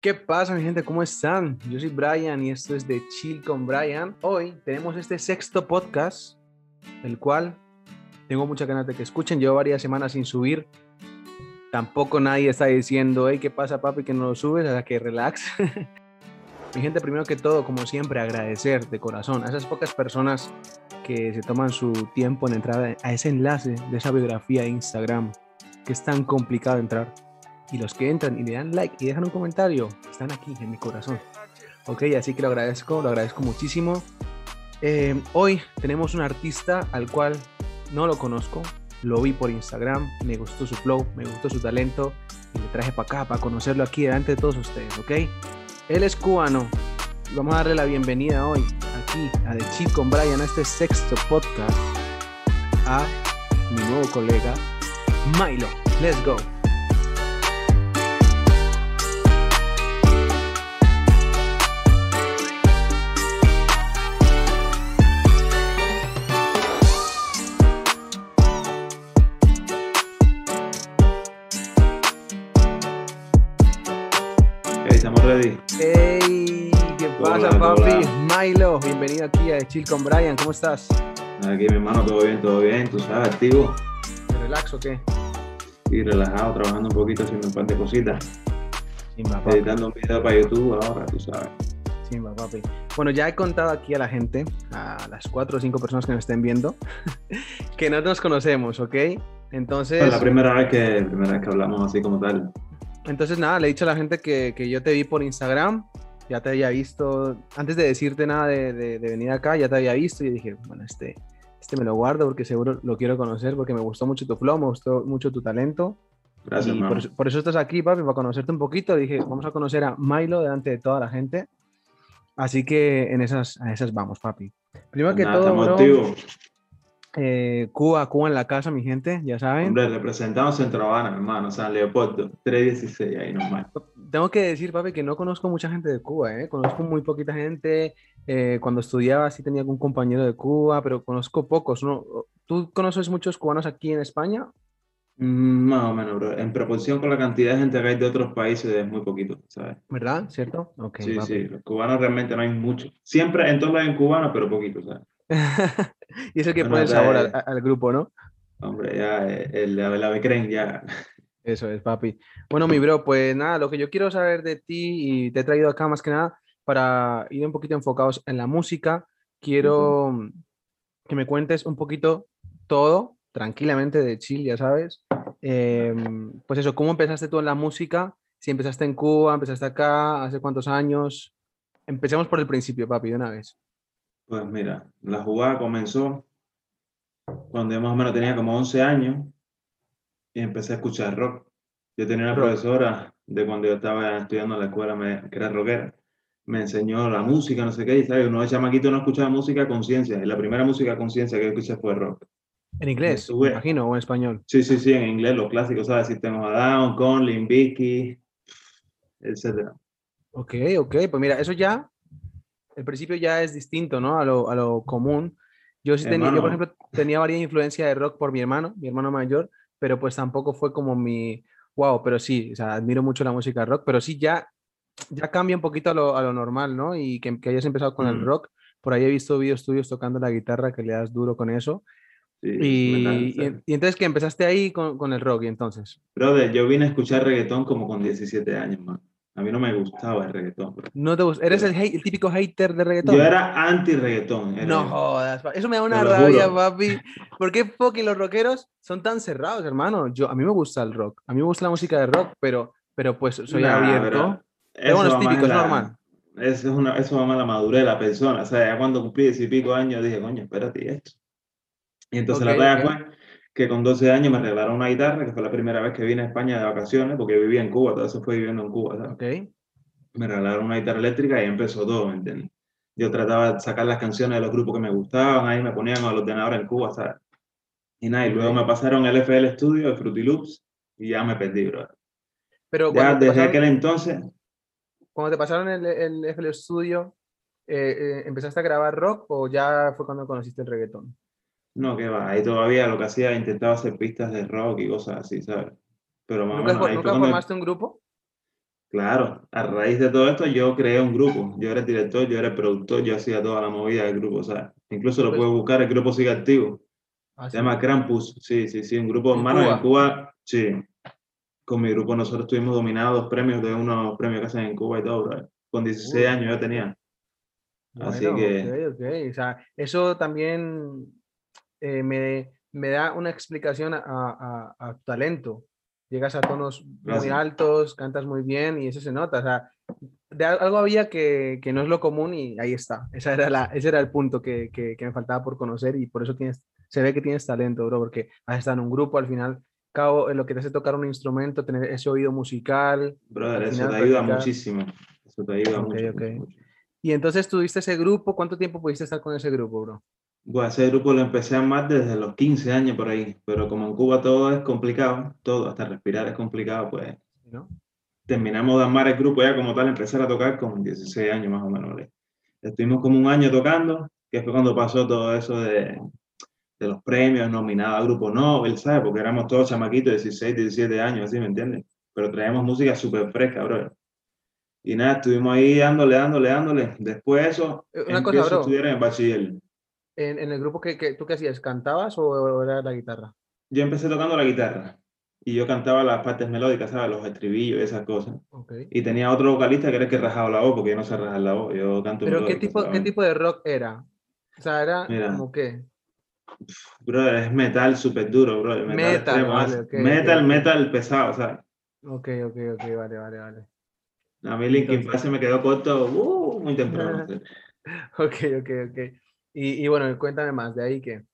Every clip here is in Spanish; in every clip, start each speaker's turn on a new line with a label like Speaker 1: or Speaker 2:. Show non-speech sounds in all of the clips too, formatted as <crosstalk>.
Speaker 1: ¿Qué pasa, mi gente? ¿Cómo están? Yo soy Brian y esto es de Chill con Brian. Hoy tenemos este sexto podcast, el cual tengo muchas ganas de que escuchen. Llevo varias semanas sin subir. Tampoco nadie está diciendo, hey, ¿qué pasa, papi, que no lo subes? Sea, que relax. <laughs> mi gente, primero que todo, como siempre, agradecer de corazón a esas pocas personas que se toman su tiempo en entrar a ese enlace de esa biografía de Instagram, que es tan complicado entrar y los que entran y le dan like y dejan un comentario, están aquí en mi corazón. Ok, así que lo agradezco, lo agradezco muchísimo. Eh, hoy tenemos un artista al cual no lo conozco, lo vi por Instagram, me gustó su flow, me gustó su talento y me traje para acá para conocerlo aquí delante de todos ustedes, ¿ok? Él es cubano. Vamos a darle la bienvenida hoy aquí a The Chill con Brian a este sexto podcast a mi nuevo colega Milo. Let's go.
Speaker 2: Ready.
Speaker 1: Hey, ¿qué pasa,
Speaker 2: Hola,
Speaker 1: papi?
Speaker 2: hola.
Speaker 1: Milo, bienvenido aquí a Chill con Brian. ¿Cómo estás?
Speaker 2: Aquí, mi hermano, todo bien, todo bien, tú sabes, activo
Speaker 1: ¿Te relax o qué?
Speaker 2: y relajado, trabajando un poquito, haciendo un par de cositas,
Speaker 1: Simba, papi.
Speaker 2: editando un video para YouTube ahora, tú sabes.
Speaker 1: Simba, papi. Bueno, ya he contado aquí a la gente, a las cuatro o cinco personas que nos estén viendo, <laughs> que no nos conocemos, ¿ok? Entonces,
Speaker 2: Es la primera vez que, primera vez que hablamos así como tal.
Speaker 1: Entonces nada, le he dicho a la gente que, que yo te vi por Instagram, ya te había visto, antes de decirte nada de, de- de venir acá, ya te había visto y dije, bueno, este, este me lo guardo porque seguro lo quiero conocer, porque me gustó mucho tu flow, me gustó mucho tu talento.
Speaker 2: Gracias,
Speaker 1: y por, eso- por eso estás aquí, papi, para conocerte un poquito. Dije, vamos a conocer a Milo delante de toda la gente. Así que en esas, a esas vamos, papi. Primero que
Speaker 2: Nada,
Speaker 1: todo, bro. Eh, Cuba, Cuba en la casa, mi gente, ya saben.
Speaker 2: Hombre, representamos Centro Habana, hermano, San Leopoldo, 316, ahí normal.
Speaker 1: Tengo que decir, papi, que no conozco mucha gente de Cuba, ¿eh? Conozco muy poquita gente. eh, cuando estudiaba sí tenía algún compañero de Cuba, pero conozco pocos, ¿no? ¿Tú conoces muchos cubanos aquí en España?
Speaker 2: Mm, Más o menos, bro. En proporción con la cantidad de gente que hay de otros países, es muy poquito, ¿sabes?
Speaker 1: ¿Verdad? ¿Cierto? Ok,
Speaker 2: sí,
Speaker 1: papi.
Speaker 2: sí, los cubanos realmente no hay mucho. Siempre en todos lados hay cubanos, pero poquito, ¿sabes? <laughs>
Speaker 1: y es el que
Speaker 2: Bueno,
Speaker 1: pone el sabor al, al grupo, ¿no?
Speaker 2: Hombre, ya eh, el, el, ave creen ya.
Speaker 1: Eso es, papi. Bueno, mi bro, pues nada, lo que yo quiero saber de ti y te he traído acá más que nada para ir un poquito enfocados en la música. Quiero que me cuentes un poquito todo, tranquilamente de chill, ya sabes. Em, pues eso, ¿cómo empezaste tú en la música? Si empezaste en Cuba, empezaste acá, ¿hace cuántos años? Empecemos por el principio, papi, de una vez.
Speaker 2: Pues mira, la jugada comenzó cuando yo más o menos tenía como 11 años y empecé a escuchar rock. Yo tenía una profesora de cuando yo estaba estudiando en la escuela, me- que era rockera, me enseñó la música, no sé qué, y sabes, uno de chamaquito no escuchaba música conciencia, y la primera música conciencia que yo escuché fue rock.
Speaker 1: En inglés,
Speaker 2: Estuve-
Speaker 1: me imagino, o en español.
Speaker 2: Sí, sí, sí, en inglés, los clásicos, ¿sabes? System of a Down, Conley, Vicky, etcétera.
Speaker 1: Ok, ok, pues mira, eso ya, el principio ya es distinto, ¿no? A lo, a lo común. Yo sí tenía, yo por ejemplo, tenía varias influencia de rock por mi hermano, mi hermano mayor, pero pues tampoco fue como mi, wow, pero sí, o sea, admiro mucho la música rock, pero sí ya, ya cambia un poquito a lo, a lo normal, ¿no? Y que, que hayas empezado con el
Speaker 2: Mm.
Speaker 1: rock, por ahí he visto videos tuyos tocando la guitarra, que le das duro con eso, y entonces que empezaste ahí con, con el rock, y entonces,
Speaker 2: Brother, yo vine a escuchar reggaetón como con 17 años, man. A mí no me gustaba el reggaetón, bro.
Speaker 1: ¿no te gust- ¿Eres el, hate- el típico hater de reggaetón?
Speaker 2: Yo era anti-reggaetón.
Speaker 1: No
Speaker 2: yo.
Speaker 1: jodas, eso me da una rabia, papi. ¿Por qué fucking los rockeros son tan cerrados, hermano? Yo, a mí me gusta el rock, a mí me gusta la música de rock, pero, pero pues soy
Speaker 2: Nah,
Speaker 1: abierto. Pero bueno, es típico, es normal.
Speaker 2: Eso, es una, eso va más la madurez de la persona. O sea, ya cuando cumplí diez y pico años dije, coño, espérate, ¿y esto? Y entonces
Speaker 1: Ok,
Speaker 2: la talla
Speaker 1: ok.
Speaker 2: Que con 12 años me regalaron una guitarra, que fue la primera vez que vine a España de vacaciones, porque yo vivía en Cuba, todo eso fue viviendo en Cuba, ¿sabes?
Speaker 1: Ok,
Speaker 2: me regalaron una guitarra eléctrica y empezó todo, ¿me entiendes? Yo trataba de sacar las canciones de los grupos que me gustaban, ahí me ponían al ordenador en Cuba, ¿sabes? Y nada, y luego me pasaron el FL Studio de Fruity Loops y ya me perdí, bro.
Speaker 1: pero
Speaker 2: Ya desde
Speaker 1: pasaron,
Speaker 2: aquel entonces,
Speaker 1: cuando te pasaron el, el FL Studio, eh, eh, ¿empezaste a grabar rock o ya fue cuando conociste el reggaetón?
Speaker 2: No, que va, ahí todavía lo que hacía, intentaba hacer pistas de rock y cosas así, ¿sabes? Pero más o
Speaker 1: ¿Nunca,
Speaker 2: menos
Speaker 1: nunca
Speaker 2: cuando-
Speaker 1: formaste un grupo?
Speaker 2: Claro, a raíz de todo esto yo creé un grupo. Yo era el director, yo era el productor, yo hacía toda la movida del grupo, o sea, incluso lo
Speaker 1: Pues-
Speaker 2: puedes buscar, el grupo sigue activo.
Speaker 1: Ah,
Speaker 2: Se
Speaker 1: sí.
Speaker 2: llama Krampus, sí, sí, sí, un grupo
Speaker 1: ¿En
Speaker 2: hermano
Speaker 1: Cuba?
Speaker 2: en Cuba, sí. Con mi grupo nosotros tuvimos dominados premios de unos premios que hacen en Cuba y todo, bro. Con 16
Speaker 1: Uy.
Speaker 2: años yo tenía. Así
Speaker 1: Bueno,
Speaker 2: que-
Speaker 1: ok, ok. O sea, eso también eh, me, me da una explicación a, a- a tu talento. Llegas a tonos muy
Speaker 2: Gracias.
Speaker 1: altos, cantas muy bien y eso se nota. O sea, de al- algo había que, que no es lo común y ahí está. Esa era la, ese era el punto que, que- que me faltaba por conocer y por eso tienes, se ve que tienes talento, bro, porque has estado en un grupo, al final, cabo, en lo que te hace tocar un instrumento, tener ese oído musical.
Speaker 2: Brother, eso
Speaker 1: final
Speaker 2: te ayuda
Speaker 1: practicar.
Speaker 2: muchísimo. Eso te ayuda
Speaker 1: Ok,
Speaker 2: mucho,
Speaker 1: ok.
Speaker 2: mucho, mucho.
Speaker 1: Y entonces tuviste ese grupo, ¿cuánto tiempo pudiste estar con ese grupo, bro?
Speaker 2: Bueno, ese grupo lo empecé a amar desde los 15 años por ahí, pero como en Cuba todo es complicado, todo, hasta respirar es complicado, pues
Speaker 1: ¿No?
Speaker 2: terminamos de amar el grupo ya como tal, empezar a tocar con 16 años más o menos. ¿vale? Estuvimos como un año tocando, que fue cuando pasó todo eso de, de los premios, nominado a Grupo Nobel, ¿sabes? Porque éramos todos chamaquitos de 16, 17 años, así, ¿me entiendes? Pero traíamos música súper fresca, bro. Y nada, estuvimos ahí dándole, dándole, dándole. Después de eso,
Speaker 1: Eh, una cosa,
Speaker 2: empiezo a
Speaker 1: bro.
Speaker 2: estudiar en el bachiller.
Speaker 1: En, en el grupo que, que tú qué hacías, ¿cantabas o, era la guitarra?
Speaker 2: Yo empecé tocando la guitarra y yo cantaba las partes melódicas, ¿sabes? Los estribillos y esas cosas.
Speaker 1: Ok.
Speaker 2: Y tenía otro vocalista que era el que rajaba la voz, porque yo no sé rajar la voz, yo canto
Speaker 1: Pero ¿qué tipo, qué tipo de rock era? O sea, era
Speaker 2: Mira.
Speaker 1: como qué?
Speaker 2: Brother, es metal súper duro, bro. Metal,
Speaker 1: Metal,
Speaker 2: extremo,
Speaker 1: vale,
Speaker 2: es
Speaker 1: ok, ok,
Speaker 2: metal,
Speaker 1: ok.
Speaker 2: metal pesado, ¿sabes?
Speaker 1: Ok, ok, ok, vale, vale, vale.
Speaker 2: A mí Linkin Park se me quedó corto uh, muy temprano. <laughs>
Speaker 1: Ok, ok, ok. Y, y bueno, cuéntame más, de ahí que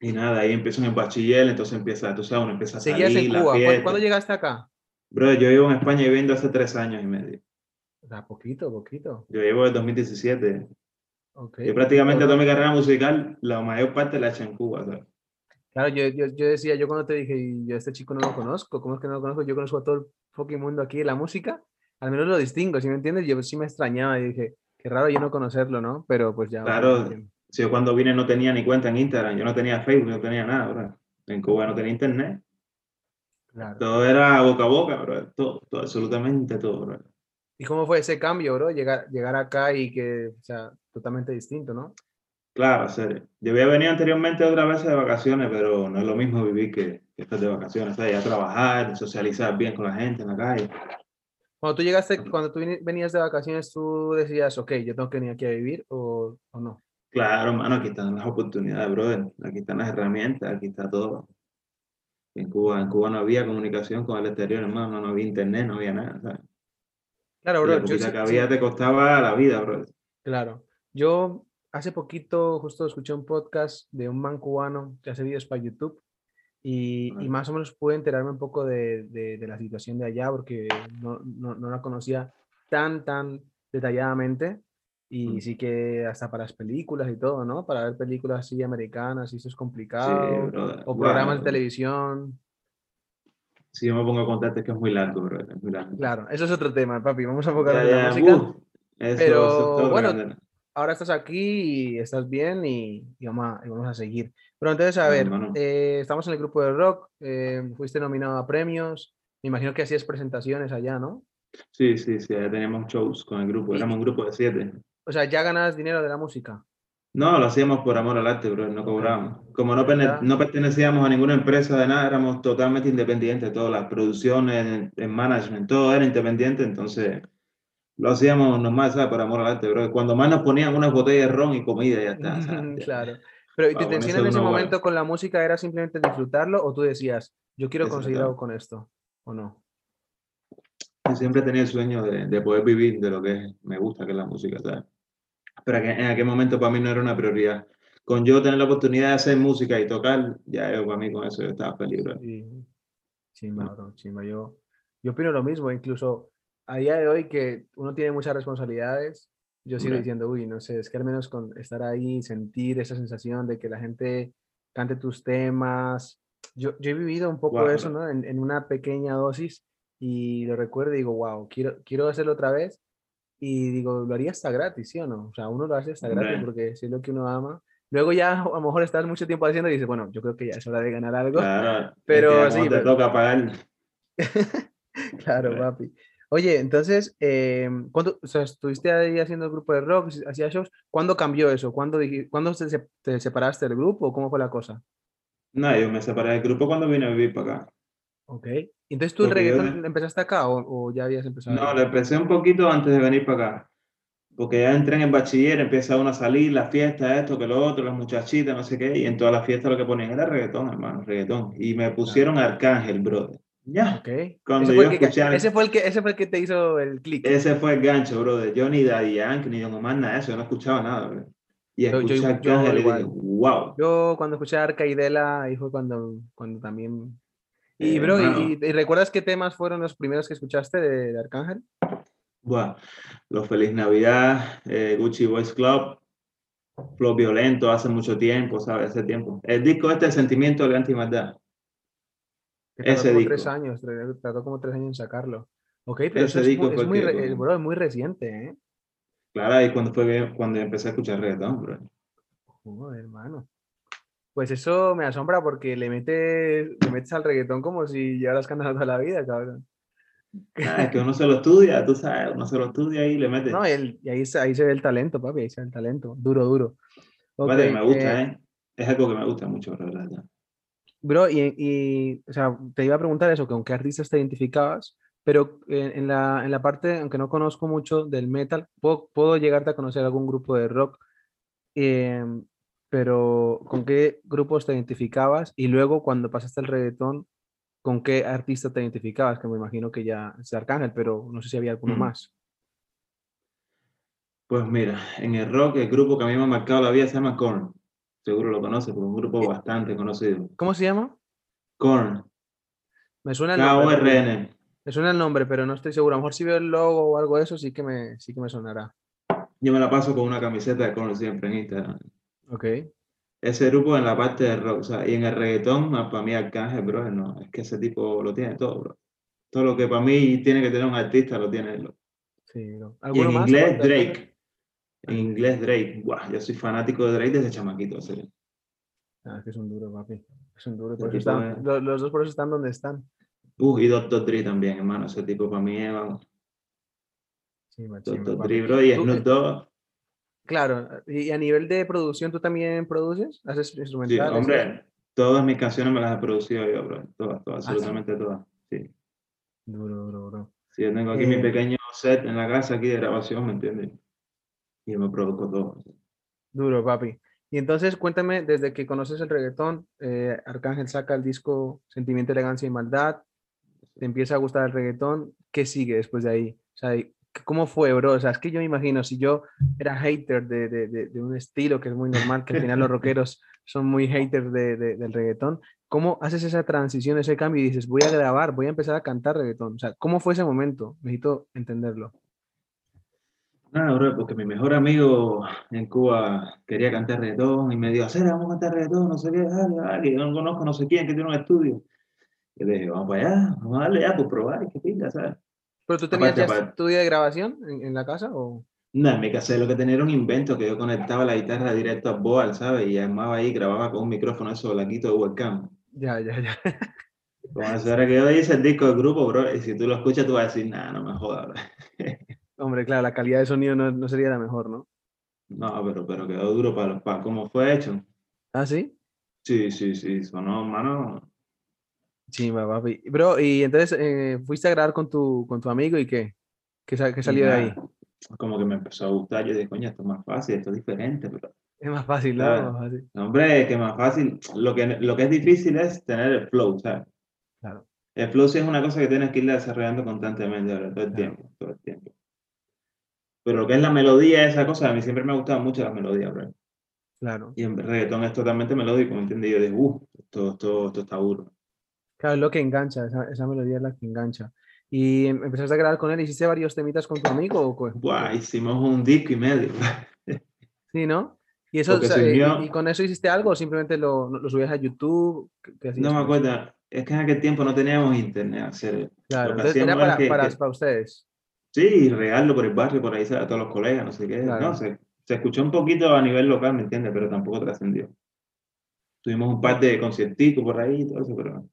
Speaker 2: Y nada, ahí empiezo en el bachiller, entonces empieza, tú sabes, uno empieza a salir,
Speaker 1: seguías en
Speaker 2: la
Speaker 1: Cuba. ¿Cuándo, cuándo llegaste acá?
Speaker 2: Brother, yo vivo en España viviendo hace tres años y medio.
Speaker 1: O sea, poquito, poquito.
Speaker 2: Yo llevo desde 2017.
Speaker 1: Ok.
Speaker 2: Yo prácticamente toda mi carrera musical, la mayor parte la he hecho en Cuba, ¿sabes?
Speaker 1: Claro, yo, yo, yo decía, yo cuando te dije, yo a este chico no lo conozco, ¿cómo es que no lo conozco? Yo conozco a todo el fucking mundo aquí de la música, al menos lo distingo, ¿sí me entiendes? Yo sí me extrañaba y dije, qué raro yo no conocerlo, ¿no? Pero pues ya.
Speaker 2: Claro.
Speaker 1: bueno.
Speaker 2: Si yo cuando vine no tenía ni cuenta en Instagram, yo no tenía Facebook, no tenía nada, bro. En Cuba no tenía internet.
Speaker 1: Claro.
Speaker 2: Todo era boca a boca, bro. Todo, todo, absolutamente todo, bro.
Speaker 1: ¿Y cómo fue ese cambio, bro? Llegar, llegar acá y que, o sea, totalmente distinto, ¿no?
Speaker 2: Claro, serio. Yo había venido anteriormente otras veces de vacaciones, pero no es lo mismo vivir que, que estar de vacaciones. ¿sabes? Ir a trabajar, socializar bien con la gente en la calle.
Speaker 1: Cuando tú llegaste, cuando tú venías de vacaciones, tú decías, ok, yo tengo que venir aquí a vivir o, o no.
Speaker 2: Claro, hermano, aquí están las oportunidades, brother. Aquí están las herramientas, aquí está todo. En Cuba, en Cuba no había comunicación con el exterior, hermano, no había internet, no había nada. ¿sabes?
Speaker 1: Claro, bro,
Speaker 2: la
Speaker 1: yo sí-
Speaker 2: que
Speaker 1: sí-
Speaker 2: había te costaba la vida, brother.
Speaker 1: Claro. Yo hace poquito justo escuché un podcast de un man cubano que hace videos para YouTube y, y más o menos pude enterarme un poco de, de- de la situación de allá porque no, no- no la conocía tan, tan detalladamente. Y
Speaker 2: Mm.
Speaker 1: sí que hasta para las películas y todo, ¿no? Para ver películas así americanas y eso es
Speaker 2: Sí,
Speaker 1: complicado.
Speaker 2: brother.
Speaker 1: o
Speaker 2: Wow,
Speaker 1: programas de televisión.
Speaker 2: Si yo me pongo a contarte que es muy largo, brother. Es muy largo.
Speaker 1: Claro, eso es otro tema, papi. Vamos a
Speaker 2: Ya,
Speaker 1: enfocarnos en la música.
Speaker 2: uh, eso,
Speaker 1: pero,
Speaker 2: eso es
Speaker 1: bueno,
Speaker 2: grande.
Speaker 1: Ahora estás aquí y estás bien y, y vamos, a, y vamos a seguir. Pero entonces, a ver,
Speaker 2: hermano.
Speaker 1: eh, estamos en el grupo de rock, eh, fuiste nominado a premios, me imagino que hacías presentaciones allá, ¿no?
Speaker 2: Sí, sí, sí, ya teníamos shows con el grupo, éramos un grupo de siete.
Speaker 1: O sea, ya ganabas dinero de la música.
Speaker 2: No, lo hacíamos por amor al arte, bro, no cobrábamos. Como no, no pertenecíamos a ninguna empresa de nada, éramos totalmente independientes, todas las producciones, el management, todo era independiente, entonces lo hacíamos nomás, ¿sabes? Por amor al arte, bro. Cuando más nos ponían unas botellas de ron y comida, ya está, ¿sabes?
Speaker 1: Claro. Pero ¿y tu intención en ese
Speaker 2: uno, bueno.
Speaker 1: momento con la música era simplemente disfrutarlo o tú decías, yo quiero conseguir algo con esto o no?
Speaker 2: Yo siempre tenía el sueño de, de poder vivir de lo que me gusta, que es la música, ¿sabes? Pero que en aquel momento para mí no era una prioridad. Con yo tener la oportunidad de hacer música y tocar, ya yo para mí con eso yo estaba feliz, bro.
Speaker 1: Sí, chimba, bro, chimba. Yo, yo opino lo mismo, incluso a día de hoy que uno tiene muchas responsabilidades, yo sigo diciendo, uy, no sé, es que al menos con estar ahí, sentir esa sensación de que la gente cante tus temas. Yo, yo he vivido un poco
Speaker 2: Guau,
Speaker 1: eso, ¿no? En, en una pequeña dosis y lo recuerdo y digo, wow, quiero, quiero hacerlo otra vez. Y digo, lo haría hasta gratis, ¿sí o no? O sea, uno lo hace hasta gratis porque es lo que uno ama. Luego ya a lo mejor estás mucho tiempo haciendo y dices, bueno, yo creo que ya es hora de ganar algo.
Speaker 2: Claro, es que
Speaker 1: Pero sí,
Speaker 2: te
Speaker 1: pero-
Speaker 2: toca pagar. <laughs>
Speaker 1: Claro, papi. Oye, entonces, eh, ¿cuándo, o sea, estuviste ahí haciendo el grupo de rock, hacía shows? ¿Cuándo cambió eso? ¿Cuándo, ¿cuándo te, te separaste del grupo o cómo fue la cosa?
Speaker 2: No, yo me separé del grupo cuando vine a vivir para acá.
Speaker 1: Ok. Entonces, ¿tú el reggaetón empezaste acá o, o, ya habías empezado?
Speaker 2: No, lo empecé un poquito antes de venir para acá. Porque ya entré en el bachiller, empieza uno a salir, la fiesta, esto, que lo otro, las muchachitas, no sé qué, y en todas las fiestas lo que ponían era reggaetón, hermano, reggaetón. Y me pusieron Arcángel, brother. Ya.
Speaker 1: Okay. Cuando ese, yo fue ese, fue el que, ese fue el que te hizo el click.
Speaker 2: Ese fue el gancho, brother. Yo ni Daddy Yankee, ni Don Omar, nada de eso. Yo no escuchaba nada, bro. Y escuché yo, Arcángel y dije, wow.
Speaker 1: Yo cuando escuché a Arcaidela, ahí fue cuando, cuando también... Y, eh, bro, y, y, recuerdas qué temas fueron los primeros que escuchaste de, de Arcángel?
Speaker 2: Buah, Los Feliz Navidad, eh, Gucci Boys Club, Flow Violento hace mucho tiempo, ¿sabes? Hace tiempo. El disco este, El Sentimiento de Antimaldad.
Speaker 1: Ese como disco. tres años, tardó como tres años en sacarlo. Ok, pero Ese disco es, muy, es, muy, muy reciente, ¿eh?
Speaker 2: Claro, ahí cuando fue cuando empecé a escuchar reggaetón, bro.
Speaker 1: Joder, hermano. Pues eso me asombra porque le metes, le metes al reggaetón como si llevaras cantando toda la vida, cabrón.
Speaker 2: Ah, es que uno se lo estudia, tú sabes, uno se lo estudia y le mete.
Speaker 1: No, y, ahí, ahí se ve el talento, papi, ahí se ve el talento, duro, duro.
Speaker 2: vale, me gusta, eh, ¿eh? Es algo que me gusta mucho, la verdad.
Speaker 1: Bro, y, y, o sea, te iba a preguntar eso, con qué artistas te identificabas, pero en, la, en la parte, aunque no conozco mucho del metal, puedo, puedo llegarte a conocer algún grupo de rock, eh, pero ¿con qué grupos te identificabas? Y luego cuando pasaste al reggaetón, ¿con qué artista te identificabas? Que me imagino que ya es Arcángel, pero no sé si había alguno más.
Speaker 2: Pues mira, en el rock, el grupo que a mí me ha marcado la vida se llama Korn. Seguro lo conoces, porque es un grupo bastante conocido.
Speaker 1: ¿Cómo se llama?
Speaker 2: Korn.
Speaker 1: Me suena el nombre. Me suena el nombre, pero no estoy seguro. A lo mejor si veo el logo o algo de eso, sí que me, sí que me sonará.
Speaker 2: Yo me la paso con una camiseta de Korn siempre en Instagram.
Speaker 1: Ok
Speaker 2: ese grupo en la parte de rock, o sea, y en el reggaetón, ah, para mí Arcángel, bro, no, es que ese tipo lo tiene todo, bro. Todo lo que para mí tiene que tener un artista lo tiene él.
Speaker 1: Sí,
Speaker 2: Y en inglés, Drake. En inglés, Drake. Buah, yo soy fanático de Drake desde chamaquito.
Speaker 1: Ah, es que es un duro, papi. Es un duro. Por están, los, dos por eso están donde están.
Speaker 2: Uh, y Dr. Dre también, hermano. Ese tipo para mí es, vamos. Sí, Dr. Dre, bro, y Snoop Dogg.
Speaker 1: Claro, y a nivel de producción, ¿tú también produces? ¿Haces instrumentales?
Speaker 2: Sí, hombre, todas mis canciones me las he producido yo, bro. Todas, todas, ¿Ah, absolutamente todas. Sí.
Speaker 1: Duro, duro, duro.
Speaker 2: Sí, yo tengo aquí mi eh, pequeño set en la casa aquí de grabación, ¿me entiendes? Y me produzco todo.
Speaker 1: Duro, papi. Y entonces, cuéntame, desde que conoces el reggaetón, eh, Arcángel saca el disco Sentimiento, Elegancia y Maldad, te empieza a gustar el reggaetón, ¿qué sigue después de ahí? O sea, ¿Cómo fue, bro? O sea, es que yo me imagino, si yo era hater de, de, de, un estilo que es muy normal, que al final los <laughs> rockeros son muy haters del reggaetón, ¿cómo haces esa transición, ese cambio y dices, voy a grabar, voy a empezar a cantar reggaetón? O sea, ¿cómo fue ese momento? Necesito entenderlo.
Speaker 2: Nada, bro, porque mi mejor amigo en Cuba quería cantar reggaetón y me dijo, hacer, vamos a cantar reggaetón, no sé qué, dale, dale, yo no conozco no sé quién que tiene un estudio. Y le dije, vamos para allá, vamos a darle ya, por probar, qué pinta, ¿sabes?
Speaker 1: ¿Pero tú tenías ya estudio de grabación en, en, la casa o...?
Speaker 2: No, en mi casa lo que tenía era un invento que yo conectaba la guitarra directo a Boal, ¿sabes? Y armaba ahí, grababa con un micrófono eso, laquito de webcam.
Speaker 1: Ya, ya, ya.
Speaker 2: Como ahora que yo hice el disco del grupo, bro, y si tú lo escuchas tú vas a decir, nada, no me jodas, bro. <laughs>
Speaker 1: Hombre, claro, la calidad de sonido no, no, sería la mejor, ¿no?
Speaker 2: No, pero, pero quedó duro para, para cómo fue hecho.
Speaker 1: ¿Ah, sí?
Speaker 2: Sí, sí, sí, sonó, mano,
Speaker 1: Sí, papi. Bro, y entonces eh, fuiste a grabar con tu, con tu amigo y qué? ¿Qué, qué salió de ahí?
Speaker 2: Como que me empezó a gustar. Yo dije, coño, esto es más fácil, esto es diferente. Pero...
Speaker 1: Es más fácil, ¿no?
Speaker 2: Hombre, que más fácil. Lo que, lo que es difícil es tener el flow, ¿sabes?
Speaker 1: Claro.
Speaker 2: El flow sí es una cosa que tienes que ir desarrollando constantemente, todo el tiempo, todo el tiempo. Pero lo que es la melodía, esa cosa, a mí siempre me ha gustado mucho la melodía, bro.
Speaker 1: Claro.
Speaker 2: Y en reggaetón es totalmente melódico, ¿me entiendes? Yo dije, uh, esto, esto, esto está duro.
Speaker 1: Claro, es lo que engancha, esa, esa, melodía es la que engancha. ¿Y em, empezaste a grabar con él? ¿Hiciste varios temitas con tu amigo? O
Speaker 2: Buah, hicimos un disco y medio. <laughs>
Speaker 1: sí, ¿no? ¿Y, eso, o sea, y, con eso hiciste algo o simplemente lo, lo subías a YouTube?
Speaker 2: no me acuerdo, es que en aquel tiempo no teníamos internet. Hacer,
Speaker 1: claro, entonces era para, para, para, ustedes.
Speaker 2: Sí, regarlo por el barrio, por ahí a todos los colegas, no sé qué. No, se, se escuchó un poquito a nivel local, ¿me entiendes? Pero tampoco trascendió. Tuvimos un par de conciertitos por ahí y todo eso, pero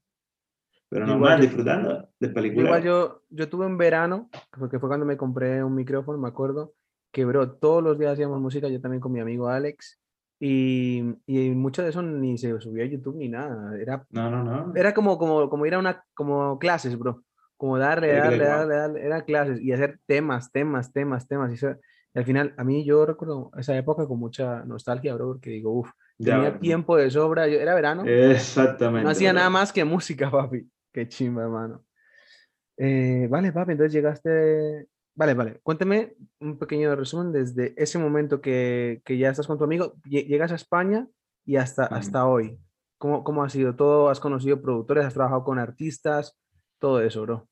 Speaker 2: Pero normal, disfrutando de películas.
Speaker 1: Igual yo, yo tuve en verano, porque fue cuando me compré un micrófono, me acuerdo, que bro, todos los días hacíamos música, yo también con mi amigo Alex, y, y mucho de eso ni se subía a YouTube ni nada, era,
Speaker 2: No, no, no.
Speaker 1: era como, como, como ir a una, como clases, bro, como darle, darle,
Speaker 2: le-
Speaker 1: darle, darle, era clases, y hacer temas, temas, temas, temas, y, eso- y al final, a mí yo recuerdo esa época con mucha nostalgia, bro, porque digo, uff,
Speaker 2: Ya,
Speaker 1: tenía
Speaker 2: bueno.
Speaker 1: tiempo de sobra, yo, era verano,
Speaker 2: Exactamente.
Speaker 1: no hacía
Speaker 2: bro.
Speaker 1: nada más que música, <laughs> papi. Qué chimba, hermano. Eh, vale, papi, entonces llegaste. Vale, vale. Cuéntame un pequeño resumen desde ese momento que, que ya estás con tu amigo, lle- llegas a España y hasta, hasta hoy. ¿Cómo, ¿Cómo ha sido todo? ¿Has conocido productores? ¿Has trabajado con artistas? Todo eso, bro.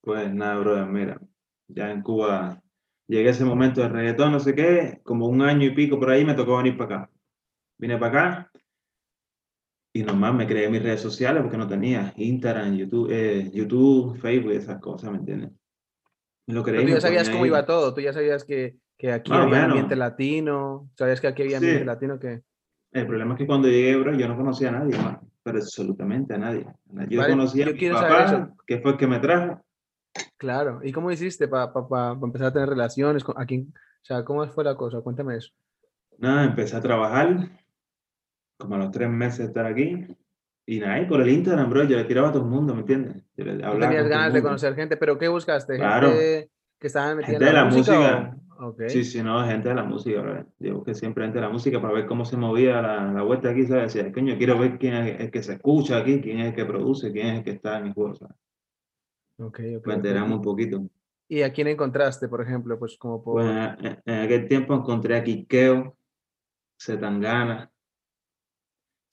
Speaker 2: Pues nada, brother, mira, ya en Cuba llegué a ese momento de reggaetón, no sé qué, como un año y pico por ahí me tocó venir para acá. Vine para acá y nomás me creé mis redes sociales porque no tenía Instagram, YouTube, eh, YouTube, Facebook y esas cosas, ¿me entiendes? Me lo creé
Speaker 1: Pero tú ya sabías cómo
Speaker 2: ahí.
Speaker 1: iba todo. Tú ya sabías que, que aquí
Speaker 2: Más o
Speaker 1: había
Speaker 2: menos.
Speaker 1: ambiente latino. Sabías que aquí había
Speaker 2: Sí.
Speaker 1: ambiente latino que.
Speaker 2: El problema es que cuando llegué, bro, yo no conocía a nadie más, pero absolutamente a nadie. Yo
Speaker 1: Vale,
Speaker 2: conocía
Speaker 1: yo
Speaker 2: a mi
Speaker 1: quiero saber
Speaker 2: papá, que fue el que me trajo.
Speaker 1: Claro. ¿Y cómo hiciste para empezar a tener relaciones? con- ¿A quién? O sea, ¿cómo fue la cosa? Cuéntame eso.
Speaker 2: Nada, empecé a trabajar, como a los tres meses de estar aquí. Y nada, por el Instagram, bro, yo le tiraba a todo el mundo, ¿me entiendes? Yo le hablaba
Speaker 1: tenías
Speaker 2: con
Speaker 1: ganas de conocer gente, pero ¿qué buscaste?
Speaker 2: Claro.
Speaker 1: ¿Gente que estaba metida
Speaker 2: Gente
Speaker 1: en
Speaker 2: de
Speaker 1: la,
Speaker 2: la
Speaker 1: música?
Speaker 2: música.
Speaker 1: O- Ok.
Speaker 2: Sí, sí, no, gente de la música, bro. Yo busqué siempre gente de la música para ver cómo se movía la, la vuelta aquí, ¿sabes? Decía, coño, quiero ver quién es el que se escucha aquí, quién es el que produce, quién es el que está en el juego, ¿sabes?
Speaker 1: ok, ok,
Speaker 2: Para
Speaker 1: ok.
Speaker 2: enterarme un poquito.
Speaker 1: ¿Y a quién encontraste, por ejemplo? Pues como por...
Speaker 2: Pues en, en aquel tiempo encontré a Kikeo, Zetangana.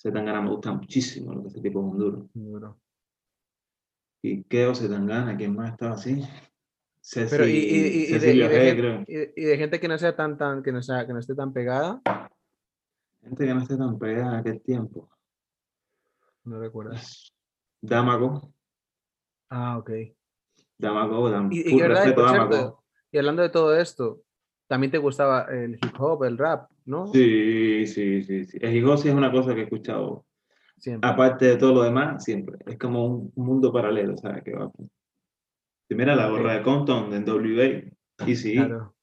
Speaker 2: Zetangana me gusta muchísimo, lo que ese tipo es un duro.
Speaker 1: Bro.
Speaker 2: Kikeo, Zetangana, ¿quién más estaba así? Ceci,
Speaker 1: Pero y, y- y- de, y de
Speaker 2: G,
Speaker 1: gen-
Speaker 2: creo.
Speaker 1: y de- gente que no sea tan, tan, que no sea, que no esté tan pegada,
Speaker 2: Gente que no esté tan pegada en aquel tiempo.
Speaker 1: no recuerdas.
Speaker 2: Damaco,
Speaker 1: Ah, ok.
Speaker 2: Damaco, Dam,
Speaker 1: Y, y verdad,
Speaker 2: respeto a
Speaker 1: cierto, y hablando de todo esto, también te gustaba el hip hop, el rap, ¿no?
Speaker 2: Sí, sí, sí, sí. El hip hop sí es una cosa que he escuchado.
Speaker 1: Siempre.
Speaker 2: Aparte de todo lo demás, siempre. Es como un mundo paralelo, ¿sabes? Que va. Primera la gorra de Compton en WA. Y sí,
Speaker 1: Claro.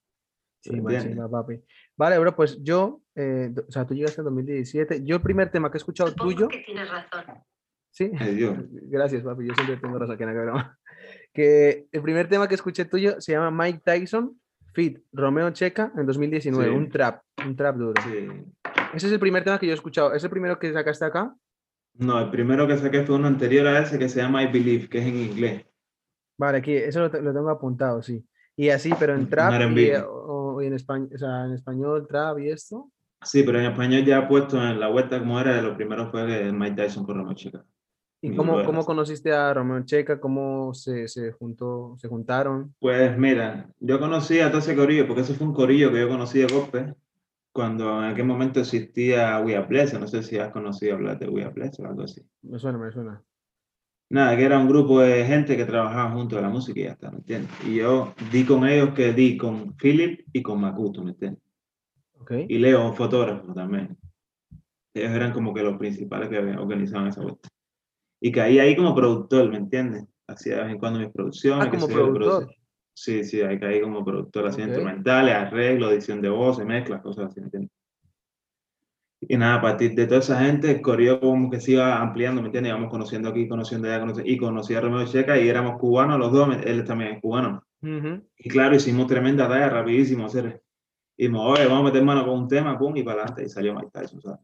Speaker 1: chimba, papi. Vale, bro, pues yo, eh, o sea, tú llegaste en 2017. Yo el primer tema que he escuchado
Speaker 3: Supongo
Speaker 1: tuyo,
Speaker 3: que tienes razón.
Speaker 1: sí,
Speaker 2: Ay, Dios. <laughs>
Speaker 1: gracias, papi, yo siempre tengo razón que ¿no? Que el primer tema que escuché tuyo se llama Mike Tyson, Fit, Romeo Checa, en 2019,
Speaker 2: Sí.
Speaker 1: un trap, un trap duro.
Speaker 2: Sí.
Speaker 1: Ese es el primer tema que yo he escuchado. ¿Es el primero que sacaste acá?
Speaker 2: No, el primero que saqué fue uno anterior a ese que se llama I Believe, que es en inglés.
Speaker 1: Vale, aquí, eso lo, lo tengo apuntado, sí. Y así, pero en trap y,
Speaker 2: R&B.
Speaker 1: eh, o- y en, español, o sea, en español, trap y esto.
Speaker 2: Sí, pero en español ya puesto en la vuelta como era, lo primero fue Mike Tyson con Romeo Chica.
Speaker 1: ¿Y cómo, cómo conociste a Romeo Checa? ¿Cómo se, se, juntó, se juntaron?
Speaker 2: Pues mira, yo conocí a todo ese corillo, porque ese fue un corillo que yo conocí de golpe, cuando en aquel momento existía We Are Blessed, no sé si has conocido hablar de We Are Blessed o algo así.
Speaker 1: Me suena, me suena.
Speaker 2: Nada, que era un grupo de gente que trabajaba junto a la música y ya está, ¿me entiendes? Y yo di con ellos que di con Philip y con Makuto, ¿me entiendes?
Speaker 1: Ok.
Speaker 2: Y Leo, un fotógrafo también. Ellos eran como que los principales que organizaban esa vuelta. Y caí ahí como productor, ¿me entiendes? Hacía de vez en cuando mis producciones.
Speaker 1: Ah, como productor.
Speaker 2: Sí, sí, ahí caí como productor, hacía
Speaker 1: Ok.
Speaker 2: instrumentales, arreglo, edición de voces, mezclas, cosas así, ¿me entiendes? Y nada, a partir de toda esa gente, el corrido como que se iba ampliando, ¿me entiendes? Íbamos conociendo aquí, conociendo allá, conociendo, y conocí a Romeo Checa y éramos cubanos los dos, él también es cubano.
Speaker 1: Ujú.
Speaker 2: Y claro, hicimos tremenda talla, rapidísimo, hacer. Y dijimos, oye, vamos a meter mano con un tema, pum, y para adelante, y salió Mike Tyson, ¿sabes?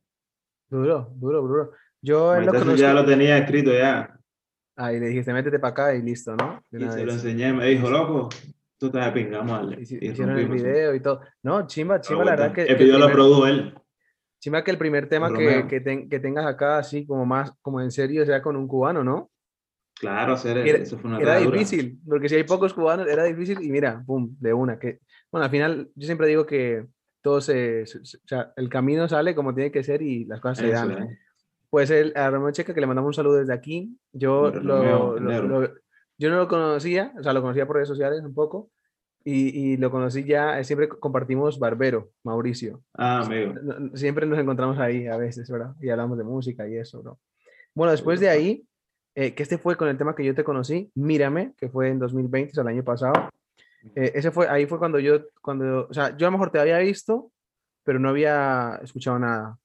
Speaker 1: Duro, duro, duro. Yo
Speaker 2: Mike
Speaker 1: lo
Speaker 2: Tyson
Speaker 1: conozco.
Speaker 2: ya lo tenía escrito ya,
Speaker 1: Ah, y le dijiste, métete para acá y listo, ¿no? De
Speaker 2: y se lo
Speaker 1: vez.
Speaker 2: enseñé, me dijo, loco, tú estás de pinga.
Speaker 1: Hici-
Speaker 2: Y
Speaker 1: Hicieron el video y todo. No, chimba, chimba, la verdad que,
Speaker 2: El video lo produjo él.
Speaker 1: Chimba que el primer tema que, que, ten- que tengas acá así como más, como en serio, sea con un cubano, ¿no?
Speaker 2: Claro, hacer
Speaker 1: Era-
Speaker 2: eso fue una
Speaker 1: Era difícil, porque si hay pocos cubanos, era difícil y mira, pum, de una. Que, bueno, al final yo siempre digo que todo se, se- se- o sea, el camino sale como tiene que ser y las cosas se
Speaker 2: Eso,
Speaker 1: dan.
Speaker 2: ¿eh?
Speaker 1: Pues el, a Romeo Checa, que le mandamos un saludo desde aquí, yo, lo, lo- lo- yo no lo conocía, o sea, lo conocía por redes sociales un poco, y, y lo conocí ya, eh, siempre compartimos Barbero, Mauricio.
Speaker 2: Ah, amigo.
Speaker 1: No- no- Siempre nos encontramos ahí a veces, ¿verdad? Y hablamos de música y eso, bro. Bueno, después de ahí, eh, que este fue con el tema que yo te conocí, Mírame, que fue en 2020, o sea, el año pasado. Eh, ese fue, ahí fue cuando yo, cuando, o sea, yo a lo mejor te había visto, pero no había escuchado nada.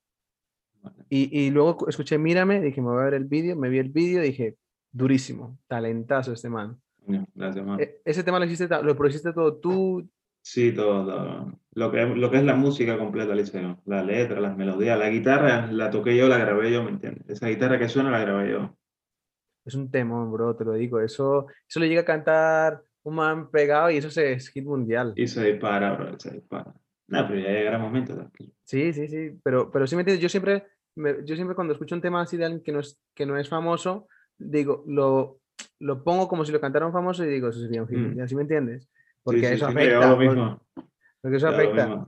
Speaker 1: Y, y luego escuché Mírame, dije, me voy a ver el vídeo, me vi el vídeo, dije, durísimo, talentazo este man.
Speaker 2: Gracias, man.
Speaker 1: E- ese tema lo hiciste, lo produciste todo tú.
Speaker 2: Sí, todo, todo. Lo que, lo que es la música completa, le hice yo. La letra, las melodías, la guitarra la toqué yo, la grabé yo, ¿me entiendes? Esa guitarra que suena la grabé yo.
Speaker 1: Es un tema, bro, te lo digo. Eso, eso le llega a cantar un man pegado y eso se- es hit mundial.
Speaker 2: Y se dispara, bro, se dispara. No, pero ya llegará el momento, tranquilo.
Speaker 1: Sí, sí, sí, pero, pero sí me entiendes, yo siempre, me- yo siempre cuando escucho un tema así de alguien que no es, que no es famoso, digo, lo, lo pongo como si lo cantara un famoso y digo, eso sería un hit,
Speaker 2: Mm.
Speaker 1: mundial, ¿sí me entiendes? Porque
Speaker 2: sí,
Speaker 1: eso
Speaker 2: sí, llegó
Speaker 1: afecta,
Speaker 2: lo
Speaker 1: por-
Speaker 2: mismo.
Speaker 1: porque eso afecta.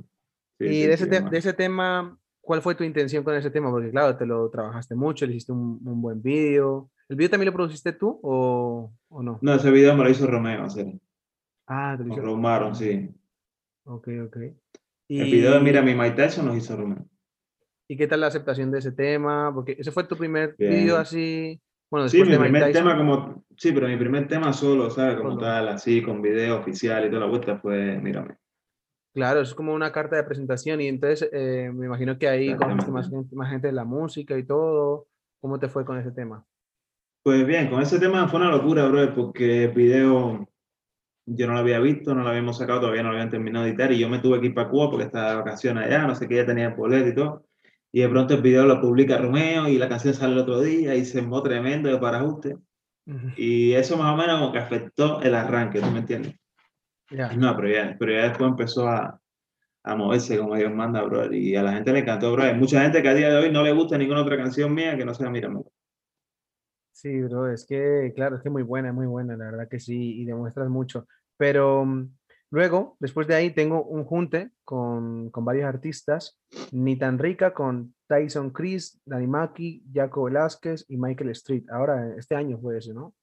Speaker 1: y de ese, de ese tema, ¿cuál fue tu intención con ese tema? Porque claro, te lo trabajaste mucho, le hiciste un, un buen vídeo. ¿El vídeo también lo produciste tú o, o no?
Speaker 2: No, ese video me lo hizo Romeo, hacer.
Speaker 1: Ah, te lo hizo-
Speaker 2: Romaron, sí.
Speaker 1: Ok, ok.
Speaker 2: El video de
Speaker 1: Y-
Speaker 2: Mira mi Mike Tyson nos hizo Romeo.
Speaker 1: ¿Y qué tal la aceptación de ese tema? Porque ese fue tu primer vídeo así. Bueno,
Speaker 2: Sí,
Speaker 1: después
Speaker 2: mi
Speaker 1: de
Speaker 2: primer
Speaker 1: Tyson.
Speaker 2: tema como, sí, pero mi primer tema solo, ¿sabes? Como
Speaker 1: Solo.
Speaker 2: tal, así, con video oficial y toda la vuelta fue Mírame.
Speaker 1: Claro, es como una carta de presentación y entonces eh, me imagino que ahí conociste más más gente de la música y todo. ¿Cómo te fue con ese tema?
Speaker 2: Pues bien, con ese tema fue una locura, bro, porque el video yo no lo había visto, no lo habíamos sacado, todavía no lo habían terminado de editar y yo me tuve que ir para Cuba porque estaba de vacaciones allá, no sé qué, ya tenía el boleto y todo. Y de pronto el video lo publica Romeo y la canción sale el otro día y se armó tremendo de para ajuste.
Speaker 1: Ujú.
Speaker 2: Y eso más o menos como que afectó el arranque, ¿tú me entiendes?
Speaker 1: Ya.
Speaker 2: No, pero ya, pero ya después empezó a, a moverse como Dios manda, bro. Y a la gente le encantó, bro. Hay mucha gente que a día de hoy no le gusta ninguna otra canción mía que no sea Mírame.
Speaker 1: Sí, bro, es que, claro, es que muy buena, muy buena, la verdad que sí, y demuestras mucho. Pero mm, luego, después de ahí, tengo un junte con, con varios artistas, Ni tan rica con Tyson Chris, Dani Maki, Jaco Velázquez y Michael Street. Ahora, este año fue ese, ¿no?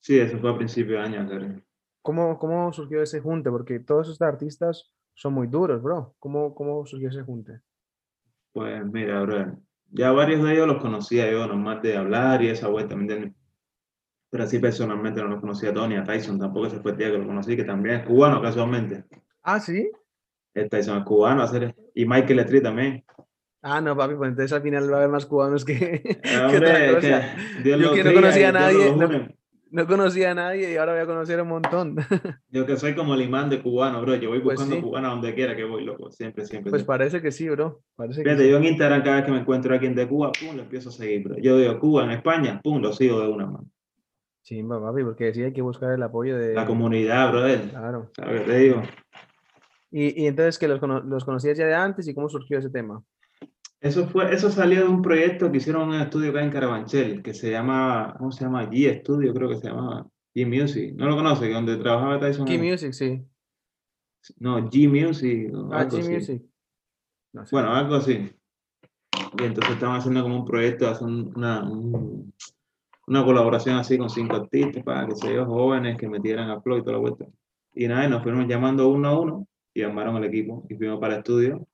Speaker 2: Sí, eso fue a principios de año, en serio.
Speaker 1: ¿Cómo, cómo surgió ese junte? Porque todos estos artistas son muy duros, bro. ¿Cómo, cómo surgió ese junte?
Speaker 2: Pues mira, bro. Ya varios de ellos los conocía yo, nomás de hablar y esa vuelta, ¿me entiendes? Pero así personalmente no los conocía a Tony, a Tyson tampoco ese fue el día que lo conocí, que también es cubano casualmente.
Speaker 1: Ah, sí.
Speaker 2: El Tyson es cubano, y Michael Street también.
Speaker 1: Ah, no, papi, pues entonces al final va a haber más cubanos que, <laughs> que
Speaker 2: Hombre,
Speaker 1: cosa.
Speaker 2: que Dios
Speaker 1: Yo que no conocía a nadie, no-. No conocía a nadie y ahora voy a conocer un montón. <laughs>
Speaker 2: Yo que soy como el imán de cubano, bro. Yo voy
Speaker 1: Pues
Speaker 2: buscando
Speaker 1: sí.
Speaker 2: cubanos donde quiera que voy, loco. Siempre, siempre.
Speaker 1: Pues
Speaker 2: siempre.
Speaker 1: parece que sí, bro. Parece que
Speaker 2: Fíjate,
Speaker 1: sí.
Speaker 2: yo en Instagram cada vez que me encuentro a alguien de Cuba, pum, lo empiezo a seguir, bro. Yo digo Cuba en España, pum, lo sigo de una mano.
Speaker 1: Chimba, papi, porque sí hay que buscar el apoyo de...
Speaker 2: La comunidad, brother.
Speaker 1: Claro.
Speaker 2: ¿Sabes qué te digo?
Speaker 1: Y, y entonces, que los, cono- los conocías ya de antes y cómo surgió ese tema?
Speaker 2: Eso fue, eso salió de un proyecto que hicieron en un estudio acá en Carabanchel, que se llama, ¿cómo se llama? G Studio, creo que se llama. G Music. ¿No lo conoces? Donde trabajaba Tyson. Ahí.
Speaker 1: Music, sí.
Speaker 2: No, G Music.
Speaker 1: Ah, G. Music. No.
Speaker 2: Bueno, algo así. Y entonces estaban haciendo como un proyecto, hacer un- una, un- una colaboración así con cinco artistas para que se jóvenes que metieran a flow y toda la vuelta. Y nada, y nos fuimos llamando uno a uno y armaron el equipo y fuimos para el estudio.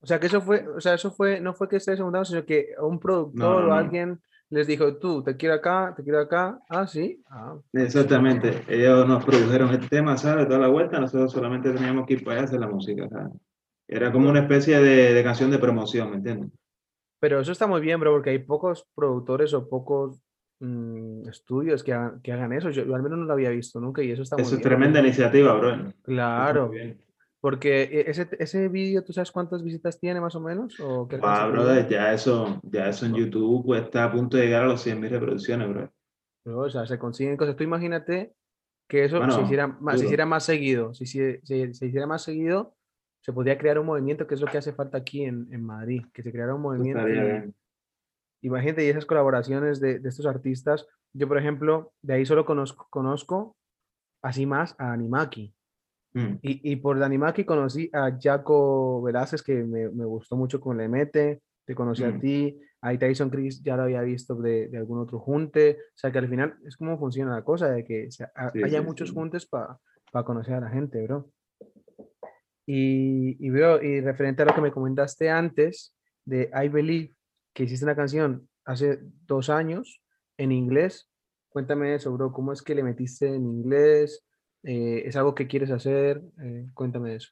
Speaker 1: O sea, que eso fue, o sea, eso fue, no fue que se juntaron, sino que un productor
Speaker 2: no,
Speaker 1: o
Speaker 2: no.
Speaker 1: alguien les dijo, tú, te quiero acá, te quiero acá. Ah, sí. Ah,
Speaker 2: Exactamente, ellos nos produjeron el tema, ¿sabes? Toda la vuelta, nosotros solamente teníamos que ir para allá a hacer la música, ¿sabes? Era como una especie de, de canción de promoción, ¿me entiendes?
Speaker 1: Pero eso está muy bien, bro, porque hay pocos productores o pocos mm, estudios que hagan, que hagan eso. Yo, yo al menos no lo había visto nunca y eso está muy
Speaker 2: Eso es
Speaker 1: bien.
Speaker 2: tremenda iniciativa, bro.
Speaker 1: Claro,
Speaker 2: bien.
Speaker 1: porque e- ese, ese vídeo, ¿tú sabes cuántas visitas tiene más o menos? ¿O qué tuvo?
Speaker 2: brother, ya eso, ya eso en YouTube pues, está a punto de llegar a los 100.000 reproducciones, bro.
Speaker 1: Pero, o sea, se consiguen cosas. Tú imagínate que eso se,
Speaker 2: Bueno,
Speaker 1: hiciera más, se hiciera más seguido. Si se, se- se hiciera más seguido, se podría crear un movimiento, que es lo que hace falta aquí en, en Madrid, que se creara un movimiento. Imagínate, y esas colaboraciones de, de estos artistas, yo por ejemplo, de ahí solo conozco, conozco así más a Animaki.
Speaker 2: Mm.
Speaker 1: Y, y por Animaki conocí a Jaco Velázquez, que me, me gustó mucho con Le Mete, te conocí a
Speaker 2: Mm.
Speaker 1: ti, a Tyson Chris ya lo había visto de, de algún otro junte, o sea que al final es como funciona la cosa, de que
Speaker 2: Sí,
Speaker 1: haya
Speaker 2: sí,
Speaker 1: muchos
Speaker 2: sí.
Speaker 1: juntes para conocer a la gente, bro. Y, y, bro, y referente a lo que me comentaste antes de I Believe, que hiciste una canción hace dos años en inglés, Cuéntame eso, bro. ¿Cómo es que le metiste en inglés? Eh, ¿Es algo que quieres hacer? Eh, cuéntame eso.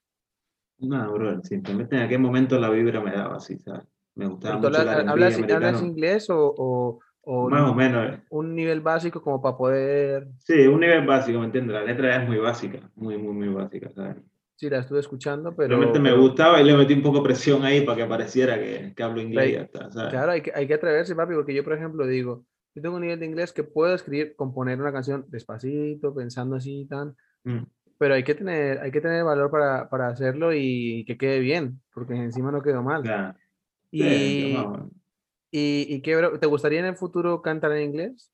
Speaker 2: No, bro, simplemente en aquel momento la vibra me daba así, ¿sabes? Me gustaba mucho el R&B
Speaker 1: ¿Hablas,
Speaker 2: americano.
Speaker 1: ¿Hablas inglés o, o- o
Speaker 2: Más o menos. eh.
Speaker 1: un nivel básico como para poder...
Speaker 2: Sí, un nivel básico, ¿me entiendes? La letra es muy básica, muy, muy, muy básica, ¿sabes?
Speaker 1: Sí, la estuve escuchando, pero...
Speaker 2: Realmente me gustaba y le metí un poco presión ahí para que pareciera que, que hablo inglés y
Speaker 1: Right.
Speaker 2: ya está, ¿sabes?
Speaker 1: Claro, hay que, hay que atreverse, papi, porque yo, por ejemplo, digo, yo tengo un nivel de inglés que puedo escribir, componer una canción despacito, pensando así y tan,
Speaker 2: Mm.
Speaker 1: pero hay que tener, hay que tener valor para, para hacerlo y que quede bien, porque encima no quedó mal.
Speaker 2: Ya.
Speaker 1: Y,
Speaker 2: Sí,
Speaker 1: y, y qué, ¿te gustaría en el futuro cantar en inglés?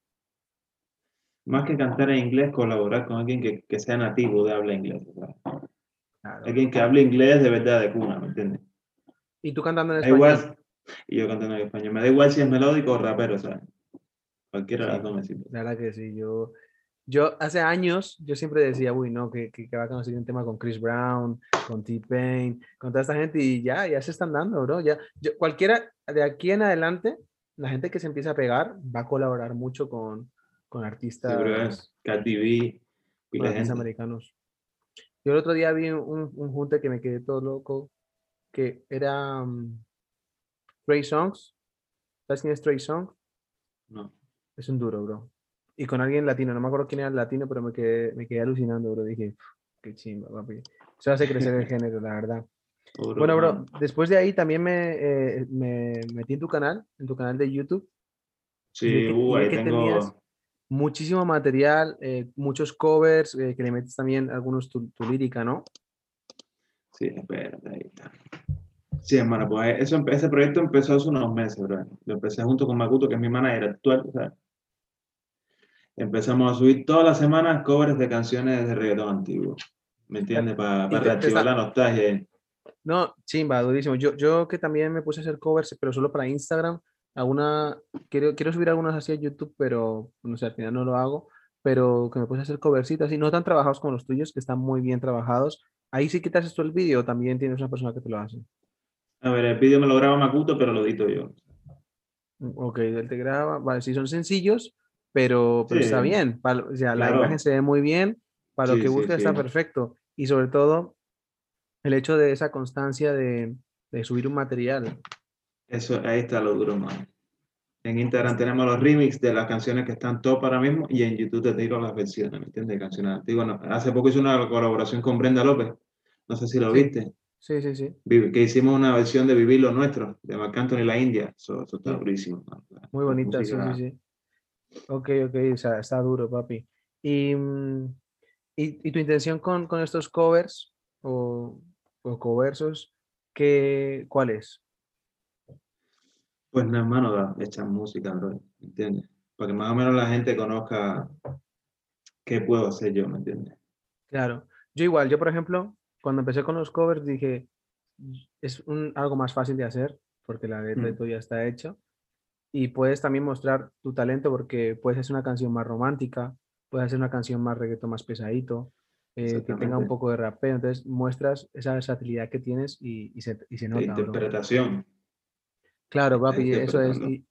Speaker 2: Más que cantar en inglés, colaborar con alguien que, que sea nativo de habla inglés. ¿sabes?
Speaker 1: Claro.
Speaker 2: Alguien que hable inglés de verdad de cuna, ¿me entiendes?
Speaker 1: ¿Y tú cantando en español?
Speaker 2: igual, y yo cantando en español, me da igual si es melódico o rapero, ¿sabes? Cualquiera de las
Speaker 1: Sí.
Speaker 2: dos me sirve.
Speaker 1: La verdad que sí, yo, yo hace años, yo siempre decía, uy, no, que, que, que va a conseguir un tema con Chris Brown, con T-Pain, con toda esta gente, y ya, ya se están dando, bro, ya, yo, cualquiera, de aquí en adelante, la gente que se empieza a pegar va a colaborar mucho con, con artistas,
Speaker 2: Seguro es Cardi B y
Speaker 1: con
Speaker 2: la
Speaker 1: artistas
Speaker 2: gente.
Speaker 1: americanos. Yo el otro día vi un, un junte que me quedé todo loco, que era um, Trey Songs, ¿sabes quién es Trey Songs?
Speaker 2: No.
Speaker 1: Es un duro, bro. Y con alguien latino, no me acuerdo quién era el latino, pero me quedé, me quedé alucinando, bro. Dije, "Pf, qué chimba, papi. Eso hace crecer el <laughs> género, la verdad. Bueno, bro, después de ahí también me, eh, me metí en tu canal, en tu canal de YouTube.
Speaker 2: Sí, uh, ahí tengo.
Speaker 1: tenías Muchísimo material, eh, muchos covers, eh, que le metes también algunos tu, tu lírica, ¿no?
Speaker 2: Sí, espérate, ahí está. Sí, hermano, pues eso, empe- ese proyecto empezó hace unos meses, bro. Lo empecé junto con Makuto, que es mi manager actual, sea, Empezamos a subir todas las semanas covers de canciones de reggaetón antiguo. ¿Me entiendes? Para,
Speaker 1: te
Speaker 2: reactivar la nostalgia.
Speaker 1: No, chimba, durísimo. Yo, yo que también me puse a hacer covers, pero solo para Instagram. Alguna, quiero, quiero subir algunas así a YouTube, pero no sé, al final no lo hago. Pero que me puse a hacer covercitos y no tan trabajados como los tuyos, que están muy bien trabajados. Ahí sí que te haces tú el vídeo, también tienes una persona que te lo hace.
Speaker 2: A ver, el vídeo me lo graba Makuto, pero lo edito yo.
Speaker 1: Mm, Ok, él te graba. Vale, sí, son sencillos, pero, pero está
Speaker 2: Sí,
Speaker 1: bien. para- o sea, la
Speaker 2: claro.
Speaker 1: imagen se ve muy bien. Para lo
Speaker 2: Sí,
Speaker 1: que
Speaker 2: sí,
Speaker 1: buscas está
Speaker 2: sí.
Speaker 1: perfecto. Y sobre todo, el hecho de esa constancia de, de subir un material.
Speaker 2: Eso, ahí está lo duro, man. En Instagram tenemos los remix de las canciones que están top ahora mismo y en YouTube te tiro las versiones, ¿me entiendes? De canciones antiguas. No, Hace poco hice una colaboración con Brenda López. No sé si lo
Speaker 1: Sí.
Speaker 2: viste.
Speaker 1: Sí, sí, sí.
Speaker 2: Que hicimos una versión de Vivir lo Nuestro, de Marc Anthony y la India. Eso, eso está
Speaker 1: Sí.
Speaker 2: durísimo. man.
Speaker 1: Muy bonita, sí,
Speaker 2: música-
Speaker 1: sí, sí. Ok, ok, o sea, está duro, papi. ¿Y, mm, y, y tu intención con, con estos covers o, o coversos, qué, cuál es?
Speaker 2: Pues nada, da- echar música, bro, ¿me entiendes? Para que más o menos la gente conozca qué puedo hacer yo, ¿me entiendes?
Speaker 1: Claro, yo igual, yo por ejemplo, cuando empecé con los covers dije, es un, algo más fácil de hacer porque la letra
Speaker 2: Mm.
Speaker 1: ya está hecho. Y puedes también mostrar tu talento porque puedes hacer una canción más romántica, puedes hacer una canción más reggaetón más pesadito, eh, que tenga un poco de rapeo. Entonces muestras esa versatilidad que tienes y, y se, y se nota, bro.
Speaker 2: interpretación.
Speaker 1: Claro, papi, eso es. Y,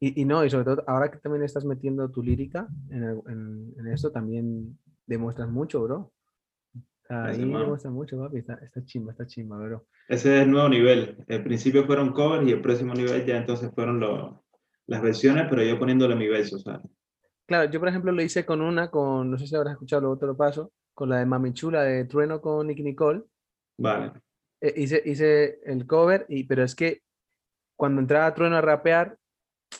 Speaker 1: y, y no, y sobre todo ahora que también estás metiendo tu lírica en, el- en, en esto, también demuestras mucho, bro. Ahí demuestras mucho, papi. Está, está chimba, está chimba, bro.
Speaker 2: Ese es el nuevo nivel. El principio fueron covers y el próximo nivel ya entonces fueron los- las versiones, pero yo poniéndole mi verso, ¿sabes?
Speaker 1: Claro, yo por ejemplo lo hice con una, con, no sé si habrás escuchado, luego te lo paso, con la de Mami Chula de Trueno con Nicky Nicole.
Speaker 2: Vale.
Speaker 1: Eh, hice, hice el cover, y, pero es que cuando entraba Trueno a rapear,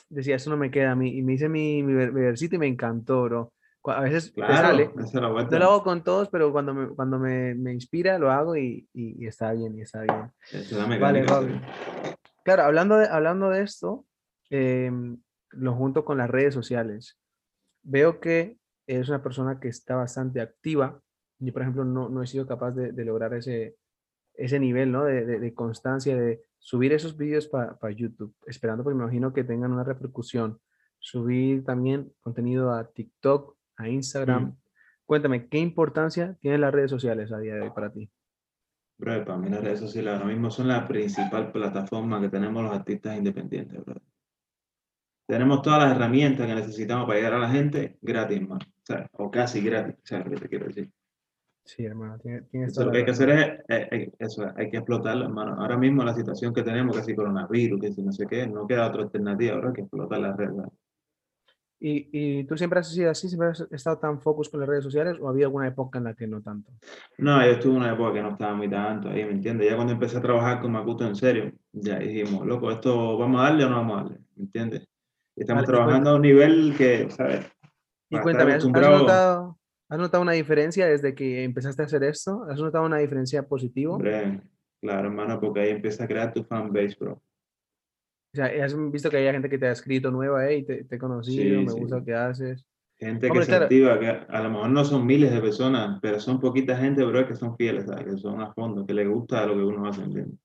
Speaker 1: decía, eso no me queda a mí. Y me hice mi, mi mi versito y me encantó, bro. A veces sale, <laughs>
Speaker 2: Claro, es la vuelta.
Speaker 1: No lo hago con todos, pero cuando me, cuando me, me inspira lo hago y, y- y está bien, y está bien.
Speaker 2: Es
Speaker 1: Vale, Gaby. Claro, hablando de, hablando de esto, em, lo junto con las redes sociales. Veo que eres una persona que está bastante activa. Yo, por ejemplo, no, no he sido capaz de, de lograr ese, ese nivel ¿no? de, de- de constancia, de subir esos vídeos para YouTube, esperando, porque me imagino que tengan una repercusión. Subir también contenido a TikTok, a Instagram.
Speaker 2: Mm.
Speaker 1: Cuéntame, ¿qué importancia tienen las redes sociales a día de hoy para ti?
Speaker 2: Bro, para mí las redes sociales ahora mismo son la principal plataforma que tenemos los artistas independientes, bro. tenemos todas las herramientas que necesitamos para llegar a la gente gratis, hermano. O, casi gratis, ¿sabes lo que te quiero decir?
Speaker 1: Sí, hermano,
Speaker 2: lo que hay que hacer es, eso, hay que explotarlo, hermano. Ahora mismo la situación que tenemos, que si coronavirus, que si no sé qué, no queda otra alternativa, ahora hay que explotar las redes.
Speaker 1: ¿Y, ¿Y, tú siempre has sido así? ¿Siempre has estado tan focus con las redes sociales o había alguna época en la que no tanto?
Speaker 2: No, yo estuve en una época que no estaba muy tanto ahí, ¿me entiendes? Ya cuando empecé a trabajar con Makuto en serio, ya dijimos, loco, ¿esto vamos a darle o no vamos a darle? ¿Me entiendes? estamos trabajando a un nivel que, ¿sabes?
Speaker 1: Y cuéntame, ¿has notado, ¿has notado, una diferencia desde que empezaste a hacer esto? ¿Has notado una diferencia positiva?
Speaker 2: claro, hermano, porque ahí empieza a crear tu fanbase, bro.
Speaker 1: O sea, has visto que hay gente que te ha escrito nueva, y te, te he conocido, me gusta lo que haces.
Speaker 2: Gente que se activa, que a lo mejor no son miles de personas, pero son poquita gente, bro, que son fieles, ¿sabes? que son a fondo, que les gusta lo que uno hace, ¿entiendes?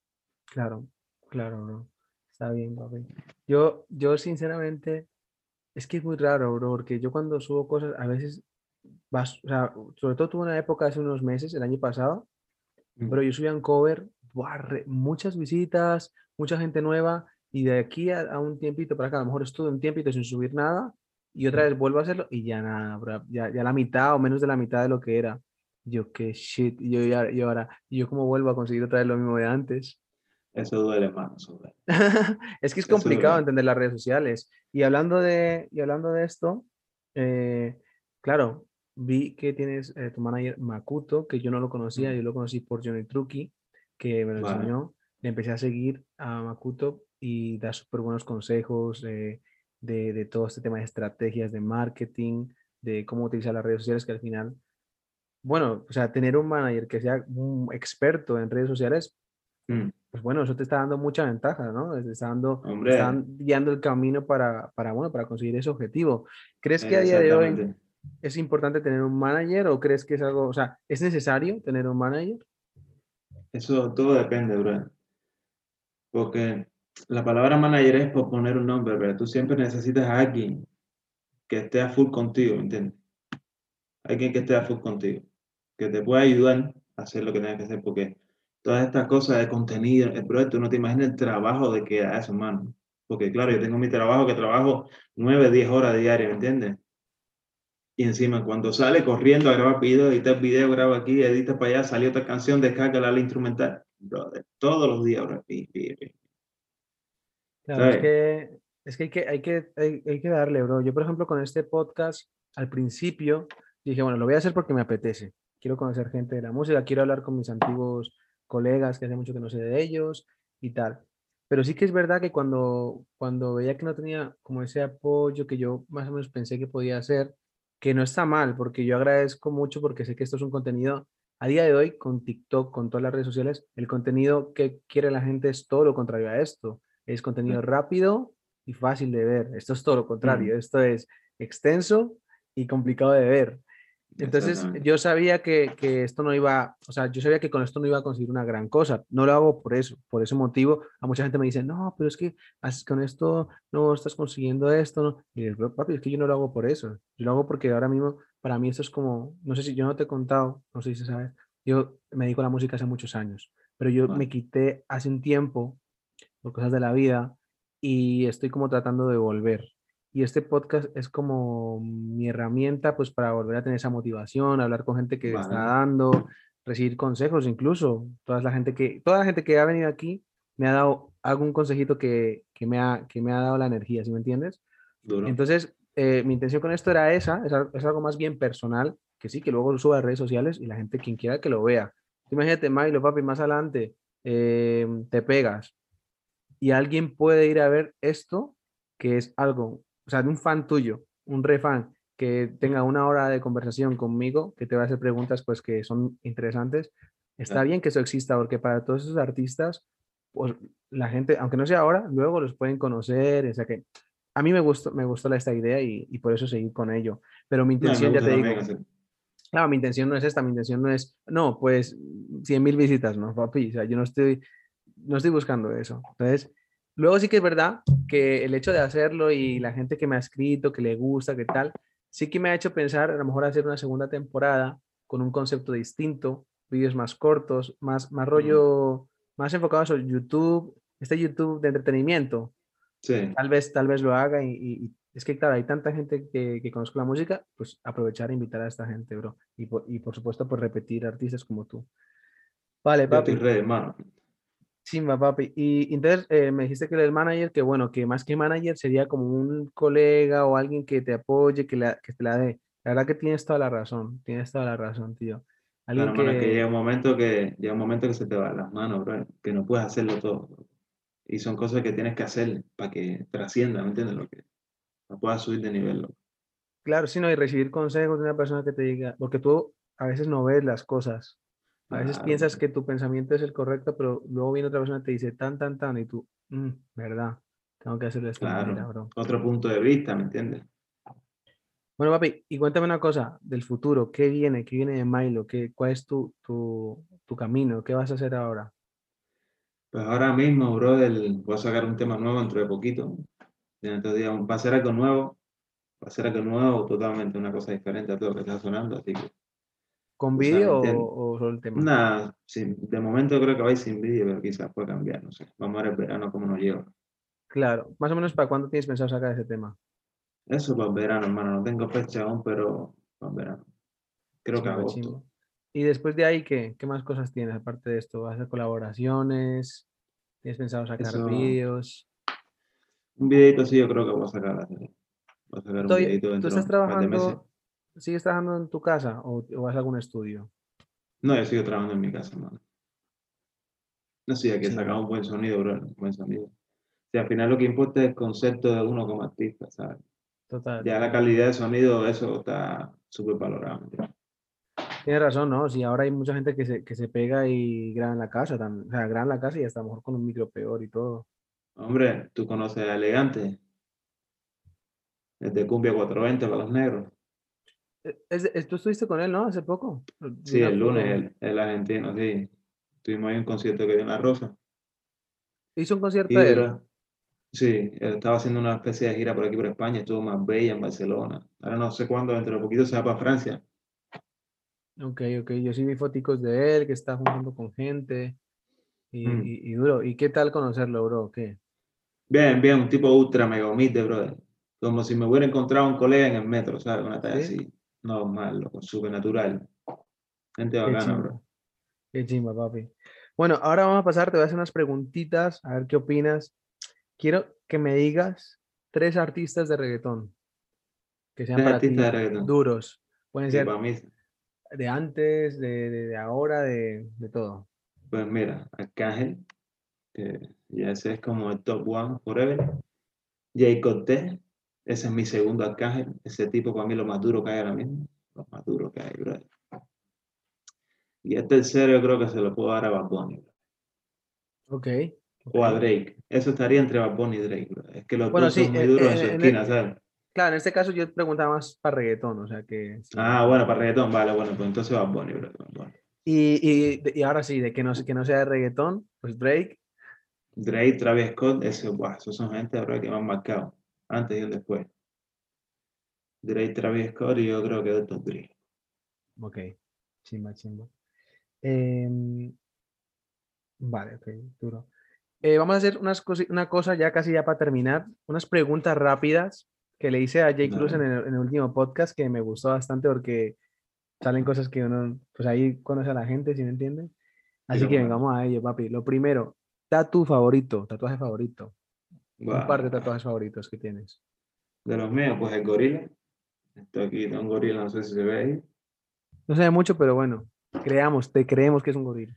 Speaker 1: Claro, claro, no. Está bien, papi. Yo, yo sinceramente, es que es muy raro, bro, porque yo cuando subo cosas, a veces, vas, o sea, sobre todo tuve una época hace unos meses, el año pasado, pero yo subía un cover, muchas visitas, mucha gente nueva, y de aquí a, un tiempito para acá, a lo mejor estuve un tiempito sin subir nada y otra vez vuelvo a hacerlo y ya nada, ya, ya la mitad o menos de la mitad de lo que era. Yo, qué shit, y yo, ya, y ahora, y yo cómo vuelvo a conseguir otra vez lo mismo de antes.
Speaker 2: Eso duele, más, <laughs>
Speaker 1: es que es complicado entender las redes sociales. Y hablando de, y hablando de esto, eh, claro, vi que tienes eh, tu manager Makuto, que yo no lo conocía, yo lo conocí por Johnny Trucky, que me lo enseñó. Le empecé a seguir a Makuto y da súper buenos consejos de, de, todo este tema de estrategias de marketing, de cómo utilizar las redes sociales, que al final, bueno, o sea, tener un manager que sea un experto en redes sociales, mm. pues bueno, eso te está dando mucha ventaja, ¿no? Te está dando, guiando el camino para, para, bueno, para conseguir ese objetivo. ¿Crees que a día de hoy es importante tener un manager o crees que es algo, o sea, es necesario tener un manager?
Speaker 2: Eso todo depende, bro. Porque la palabra manager es por poner un nombre, pero tú siempre necesitas a alguien que esté a full contigo, ¿entiendes? Alguien que esté a full contigo, que te pueda ayudar a hacer lo que tengas que hacer, porque todas estas cosas de contenido, el proyecto, no te imaginas el trabajo de que a eso, mano. Porque claro, yo tengo mi trabajo que trabajo nueve, diez horas diarias, ¿me entiendes? Y encima, cuando sale corriendo a grabar video, editar video, graba aquí, edita para allá, salió otra canción, descarga la instrumental. todos los días, bro.
Speaker 1: Claro, es que, es que, hay, que, hay, que hay, que darle, bro. Yo, por ejemplo, con este podcast, al principio, dije, bueno, lo voy a hacer porque me apetece. Quiero conocer gente de la música, quiero hablar con mis antiguos colegas que hace mucho que no sé de ellos y tal. Pero sí que es verdad que cuando, cuando veía que no tenía como ese apoyo que yo más o menos pensé que podía hacer, que no está mal, porque yo agradezco mucho porque sé que esto es un contenido, a día de hoy, con TikTok, con todas las redes sociales, el contenido que quiere la gente es todo lo contrario a esto es contenido rápido y fácil de ver. Esto es todo lo contrario, esto es extenso y complicado de ver. Entonces yo sabía que, que, esto no iba, o sea, yo sabía que con esto no iba a conseguir una gran cosa. No lo hago por eso, por ese motivo. A mucha gente me dice, no, pero es que con esto no estás consiguiendo esto. ¿no? Y digo, papi, es que yo no lo hago por eso. Yo lo hago porque ahora mismo, para mí esto es como, no sé si yo no te he contado, no sé si se sabe, yo me dedico a la música hace muchos años, pero yo me quité hace un tiempo por cosas de la vida y estoy como tratando de volver. Y este podcast es como mi herramienta pues para volver a tener esa motivación, hablar con gente que está dando, recibir consejos incluso. Toda la gente que, toda la gente que ha venido aquí me ha dado algún consejito que, que me, ha, que me ha dado la energía, ¿sí me entiendes? Entonces, eh, mi intención con esto era esa, es, algo más bien personal, que sí, que luego lo suba a redes sociales y la gente, quien quiera que lo vea. Imagínate, Milo, papi, más adelante eh, te pegas, y alguien puede ir a ver esto, que es algo, o sea, de un fan tuyo, un refan, que tenga una hora de conversación conmigo, que te va a hacer preguntas pues que son interesantes, está bien que eso exista, porque para todos esos artistas, pues la gente, aunque no sea ahora, luego los pueden conocer, o sea que a mí me gustó, me gustó esta idea y, y por eso seguí con ello, pero mi intención, ya te digo, claro, mi intención no es esta, mi intención no es, no, pues 100 mil visitas, no, papi, o sea, yo no estoy no estoy buscando eso. Entonces, luego sí que es verdad que el hecho de hacerlo y la gente que me ha escrito, que le gusta, que tal, sí que me ha hecho pensar a lo mejor hacer una segunda temporada con un concepto distinto, vídeos más cortos, más, más rollo, más enfocados en YouTube, este YouTube de entretenimiento.
Speaker 2: Sí,
Speaker 1: tal vez, tal vez lo haga y, y- es que claro, hay tanta gente que, que conozco la música, pues aprovechar e invitar a esta gente, bro. Y por, y por supuesto, pues repetir artistas como tú. Vale,
Speaker 2: yo
Speaker 1: papi. Simba, papi. Y entonces eh, me dijiste que el manager, que bueno, que más que manager sería como un colega o alguien que te apoye, que, la, que te la dé. La verdad que tienes toda la razón, tienes toda la razón, tío. Alguien
Speaker 2: Claro, hermano, es que
Speaker 1: que,
Speaker 2: llega un momento que llega un momento que se te va las manos, bro, que no puedes hacerlo todo. bro. Y son cosas que tienes que hacer para que trascienda, ¿me entiendes? Lo que no puedas subir de nivel. loco.
Speaker 1: claro, sí, no, y recibir consejos de una persona que te diga, porque tú a veces no ves las cosas. A veces
Speaker 2: Claro,
Speaker 1: piensas
Speaker 2: bro.
Speaker 1: que tu pensamiento es el correcto, pero luego viene otra persona y te dice tan, tan, tan, y tú, "Mm, ¿verdad? Tengo que hacerlo de esta manera,
Speaker 2: Claro,
Speaker 1: bro.
Speaker 2: otro punto de vista, ¿me entiendes?
Speaker 1: Bueno, papi, y cuéntame una cosa del futuro. ¿Qué viene? ¿Qué viene de Milo? ¿Qué, cuál es tu, tu, tu camino? ¿Qué vas a hacer ahora?
Speaker 2: Pues ahora mismo, brother, voy a sacar un tema nuevo dentro de poquito. Dentro de va a ser algo nuevo, va a ser algo nuevo, totalmente una cosa diferente a todo lo que está sonando, así que
Speaker 1: ¿Con
Speaker 2: Tú
Speaker 1: vídeo o, o solo el tema?
Speaker 2: nada, sin- de momento creo que va a ir sin vídeo, pero quizás pueda cambiar, no sé. Vamos a ver el verano cómo nos lleva.
Speaker 1: Claro, más o menos para cuándo tienes pensado sacar ese tema.
Speaker 2: Eso para el verano, hermano, no tengo fecha aún, pero para el verano. Creo que agosto.
Speaker 1: Y después de ahí, ¿qué? ¿Qué más cosas tienes aparte de esto? ¿Vas a hacer colaboraciones? ¿Tienes pensado sacar
Speaker 2: Eso-
Speaker 1: vídeos?
Speaker 2: Un videito sí yo creo que voy a sacar. Voy a sacar un videito
Speaker 1: ¿Tú
Speaker 2: dentro
Speaker 1: estás
Speaker 2: de meses.
Speaker 1: trabajando, sigues trabajando en tu casa o, o vas a algún estudio?
Speaker 2: No, yo sigo trabajando en mi casa, hermano. No sé, hay que
Speaker 1: Sí.
Speaker 2: sacar un buen sonido, bro, un buen sonido. O sea, al final lo que importa es el concepto de uno como artista, ¿sabes?
Speaker 1: Total.
Speaker 2: Ya la calidad de sonido, eso está súper valorado. ¿me entiendes?
Speaker 1: Tienes razón, ¿no? Sí, ahora hay mucha gente que se, que se pega y graba en la casa también. O sea, graba en la casa y hasta a lo mejor con un micro peor y todo.
Speaker 2: Hombre, tú conoces a Elegante, el de Cumbia 420 para los negros.
Speaker 1: Eh, es es- tú estuviste con él, ¿no? Hace poco.
Speaker 2: Sí, el lunes, el, el argentino, sí. Tuvimos ahí un concierto que dio en La Rosa.
Speaker 1: Hizo un concierto
Speaker 2: Y
Speaker 1: de él.
Speaker 2: sí, él estaba haciendo una especie de gira por aquí por España, estuvo en Marbella, en Barcelona. Ahora no sé cuándo, dentro de poquito se va para Francia.
Speaker 1: Ok, ok. Yo sí vi foticos de él, que está juntando con gente. Y,
Speaker 2: Mm.
Speaker 1: y- y duro. ¿Y qué tal conocerlo, bro? ¿Qué?
Speaker 2: Bien, bien, un tipo ultra mega humilde, brother. Como si me hubiera encontrado un colega en el metro, ¿sabes? Una talla
Speaker 1: ¿Sí?
Speaker 2: así, normal, loco, súper natural. Gente bacana, bro.
Speaker 1: Qué chimba, papi. Bueno, ahora vamos a pasar, te voy a hacer unas preguntitas, a ver qué opinas. Quiero que me digas tres artistas de reggaetón que sean para ti duros. Pueden
Speaker 2: Sí,
Speaker 1: ser
Speaker 2: para mí,
Speaker 1: de antes, de, de- de ahora, de, de todo.
Speaker 2: pues mira, Arcángel, que ya ese es como el top one forever. Jay Cortez, ese es mi segundo Arcángel. Ese tipo para mí lo más duro que hay ahora mismo. Lo más duro que hay, brother. Y el tercero yo creo que se lo puedo dar a Bad Bunny, bro.
Speaker 1: Ok.
Speaker 2: O a. Drake. Eso estaría entre Bad Bunny y Drake, bro. Es que los
Speaker 1: Bueno,
Speaker 2: dos
Speaker 1: sí,
Speaker 2: son muy
Speaker 1: eh,
Speaker 2: duros
Speaker 1: eh,
Speaker 2: en su
Speaker 1: en el-
Speaker 2: esquina, ¿sabes?
Speaker 1: Claro, en este caso yo preguntaba más para reggaetón, o sea que... sí.
Speaker 2: Ah, bueno, para reggaetón, vale, bueno, pues entonces Bad Bunny, bro. Bad Bunny.
Speaker 1: Y, y, y ahora sí, de que no, que no sea de reggaetón, pues Drake.
Speaker 2: Drake, Travis Scott, buah, esos son gente bro, que me han marcado. Antes y después. Drake, Travis Scott y yo creo que Dr. Dre.
Speaker 1: Ok, chimba, chimba. Em, vale, ok, duro. Eh, vamos a hacer unas cosi- una cosa ya casi ya para terminar, unas preguntas rápidas que le hice a Jay Cruz en el, en el último podcast que me gustó bastante porque salen cosas que uno, pues ahí conoce a la gente, ¿sí me entienden? Así que
Speaker 2: no.
Speaker 1: vengamos a ello, papi. Lo primero, tatu favorito, tatuaje favorito. Un par de tatuajes favoritos que tienes.
Speaker 2: De los míos, pues el gorila. Esto aquí, tengo un gorila, no sé si se ve ahí.
Speaker 1: No se ve mucho, pero bueno, creamos, te creemos que es un gorila.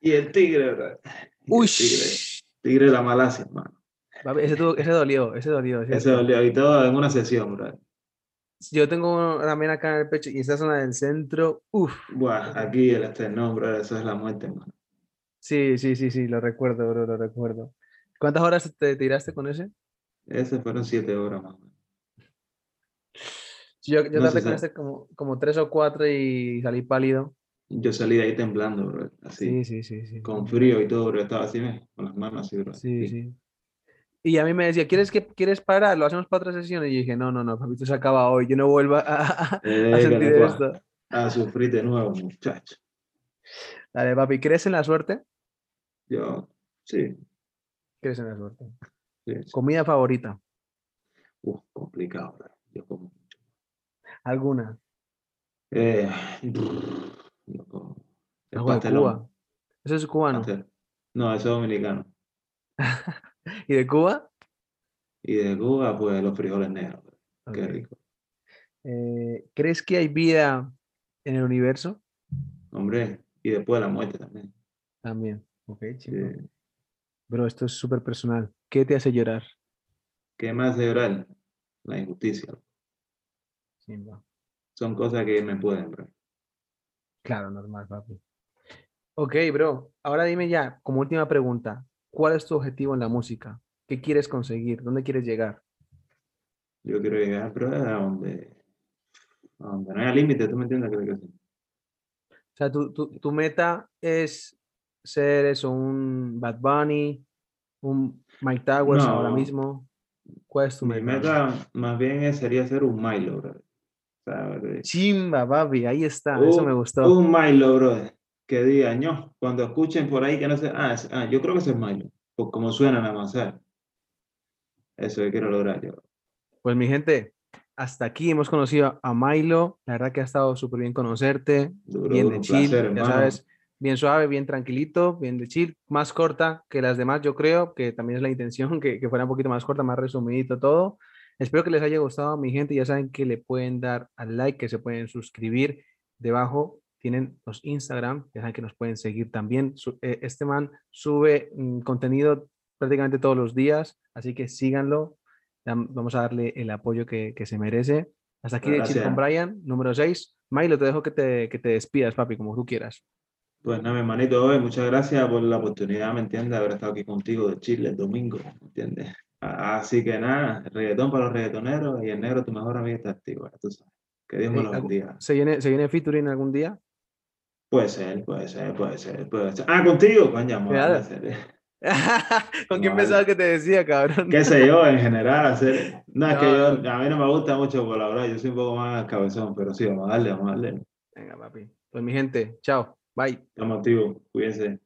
Speaker 2: Y el tigre. Y
Speaker 1: Uy,
Speaker 2: tigre. Tigre de la Malasia, hermano.
Speaker 1: ese, tuvo- ese dolió, ese dolió,
Speaker 2: Ese
Speaker 1: ¿cierto?
Speaker 2: dolió. Y todo en una sesión, bro.
Speaker 1: Yo tengo también acá en el pecho y esta zona del centro, uff.
Speaker 2: Buah, aquí el esternón, bro. Eso es la muerte, hermano.
Speaker 1: Sí, sí, sí, sí, lo recuerdo, bro, lo recuerdo. ¿Cuántas horas te tiraste con ese?
Speaker 2: Ese fueron siete horas, más o menos.
Speaker 1: Yo, yo
Speaker 2: No sé,
Speaker 1: con este como, como tres o cuatro y salí pálido.
Speaker 2: Yo salí de ahí temblando, bro. Así.
Speaker 1: Sí, sí, sí, sí.
Speaker 2: Con frío y todo, bro. Estaba así, con las manos así, bro.
Speaker 1: Sí, sí. Y a mí me decía, ¿quieres, que, ¿quieres parar? Lo hacemos para otra sesión. Y yo dije, no, no, no, papito, se acaba hoy. Yo no vuelvo a, a- a
Speaker 2: Eh,
Speaker 1: sentir
Speaker 2: le cua-
Speaker 1: esto.
Speaker 2: A sufrir de nuevo, muchacho.
Speaker 1: Dale, papi, ¿crees en la suerte?
Speaker 2: Yo, sí.
Speaker 1: ¿Crees en la suerte? Comida favorita.
Speaker 2: Uf, complicado. Yo como mucho.
Speaker 1: ¿Alguna?
Speaker 2: Eh, yo como el
Speaker 1: Algo de
Speaker 2: pastelón,
Speaker 1: Cuba. Eso es cubano.
Speaker 2: pastel. No, eso es dominicano. <laughs>
Speaker 1: ¿Y de Cuba?
Speaker 2: Y de Cuba, pues los frijoles negros. Qué rico.
Speaker 1: Eh, ¿crees que hay vida en el universo?
Speaker 2: Hombre, y después la muerte también.
Speaker 1: También. Ok,
Speaker 2: Sí.
Speaker 1: Bro, esto es súper personal. ¿Qué te hace llorar?
Speaker 2: ¿Qué más de llorar? La injusticia.
Speaker 1: Chimba.
Speaker 2: Son cosas que me pueden, bro.
Speaker 1: Claro, normal, papi. Ok, bro. Ahora dime ya, como última pregunta, ¿cuál es tu objetivo en la música? ¿Qué quieres conseguir? ¿Dónde quieres llegar?
Speaker 2: Yo quiero llegar, bro, a donde, a donde no haya límite, ¿tú me entiendes? Creo que sí.
Speaker 1: O sea, tu, tu- tu meta es ser eso, un Bad Bunny, un Mike Towers ahora mismo. ¿Cuál es tu
Speaker 2: Mi
Speaker 1: meta?
Speaker 2: más bien sería ser un Milo, bro. O sea, de-
Speaker 1: Chimba, papi, ahí está, eso me gustó.
Speaker 2: Un Milo, bro. Que diga, no, cuando escuchen por ahí que no sé, ah, es- ah, yo creo que ese es Milo. Por como suena más, ¿sabes? Eso que quiero lograr yo.
Speaker 1: Pues mi gente, hasta aquí hemos conocido a Milo. La verdad que ha estado súper bien conocerte,
Speaker 2: Duro,
Speaker 1: bien de chill,
Speaker 2: placer,
Speaker 1: ya
Speaker 2: hermano.
Speaker 1: sabes, bien suave, bien tranquilito, bien de chill, más corta que las demás, yo creo, que también es la intención, <laughs> que, que fuera un poquito más corta, más resumidito todo. Espero que les haya gustado, mi gente. Ya saben que le pueden dar al like, que se pueden suscribir. Debajo tienen los Instagram, ya saben que nos pueden seguir también. Eh, Este man sube mm, contenido prácticamente todos los días, así que síganlo. Vamos a darle el apoyo que, que se merece. Hasta aquí de Chill con. Brian, número 6. Milo, te dejo que te, que te despidas, papi, como tú quieras.
Speaker 2: Pues nada, mi hermanito, oye, muchas gracias por la oportunidad, ¿me entiendes? De haber estado aquí contigo de Chile el domingo, ¿me entiendes? Así que nada, reggaetón para los reggaetoneros y el negro, tu mejor amigo, está activo, tú sabes. Que Dios me
Speaker 1: Eh,
Speaker 2: lo bendiga.
Speaker 1: ¿Se viene, ¿Se viene featuring algún día?
Speaker 2: Puede ser, puede ser, puede ser, puede ser. Ah, contigo, coño, vamos a
Speaker 1: Claro.
Speaker 2: hacer.
Speaker 1: ¿Con quién
Speaker 2: No,
Speaker 1: pensabas que te decía, cabrón?
Speaker 2: qué sé yo, en general, hacer. No, es que
Speaker 1: No,
Speaker 2: yo, a mí no me gusta mucho colaborar, yo soy un poco más cabezón, pero sí, vamos a darle, vamos a darle.
Speaker 1: Venga, papi. Pues mi gente, chao. Bye.
Speaker 2: Estamos activos, cuídense.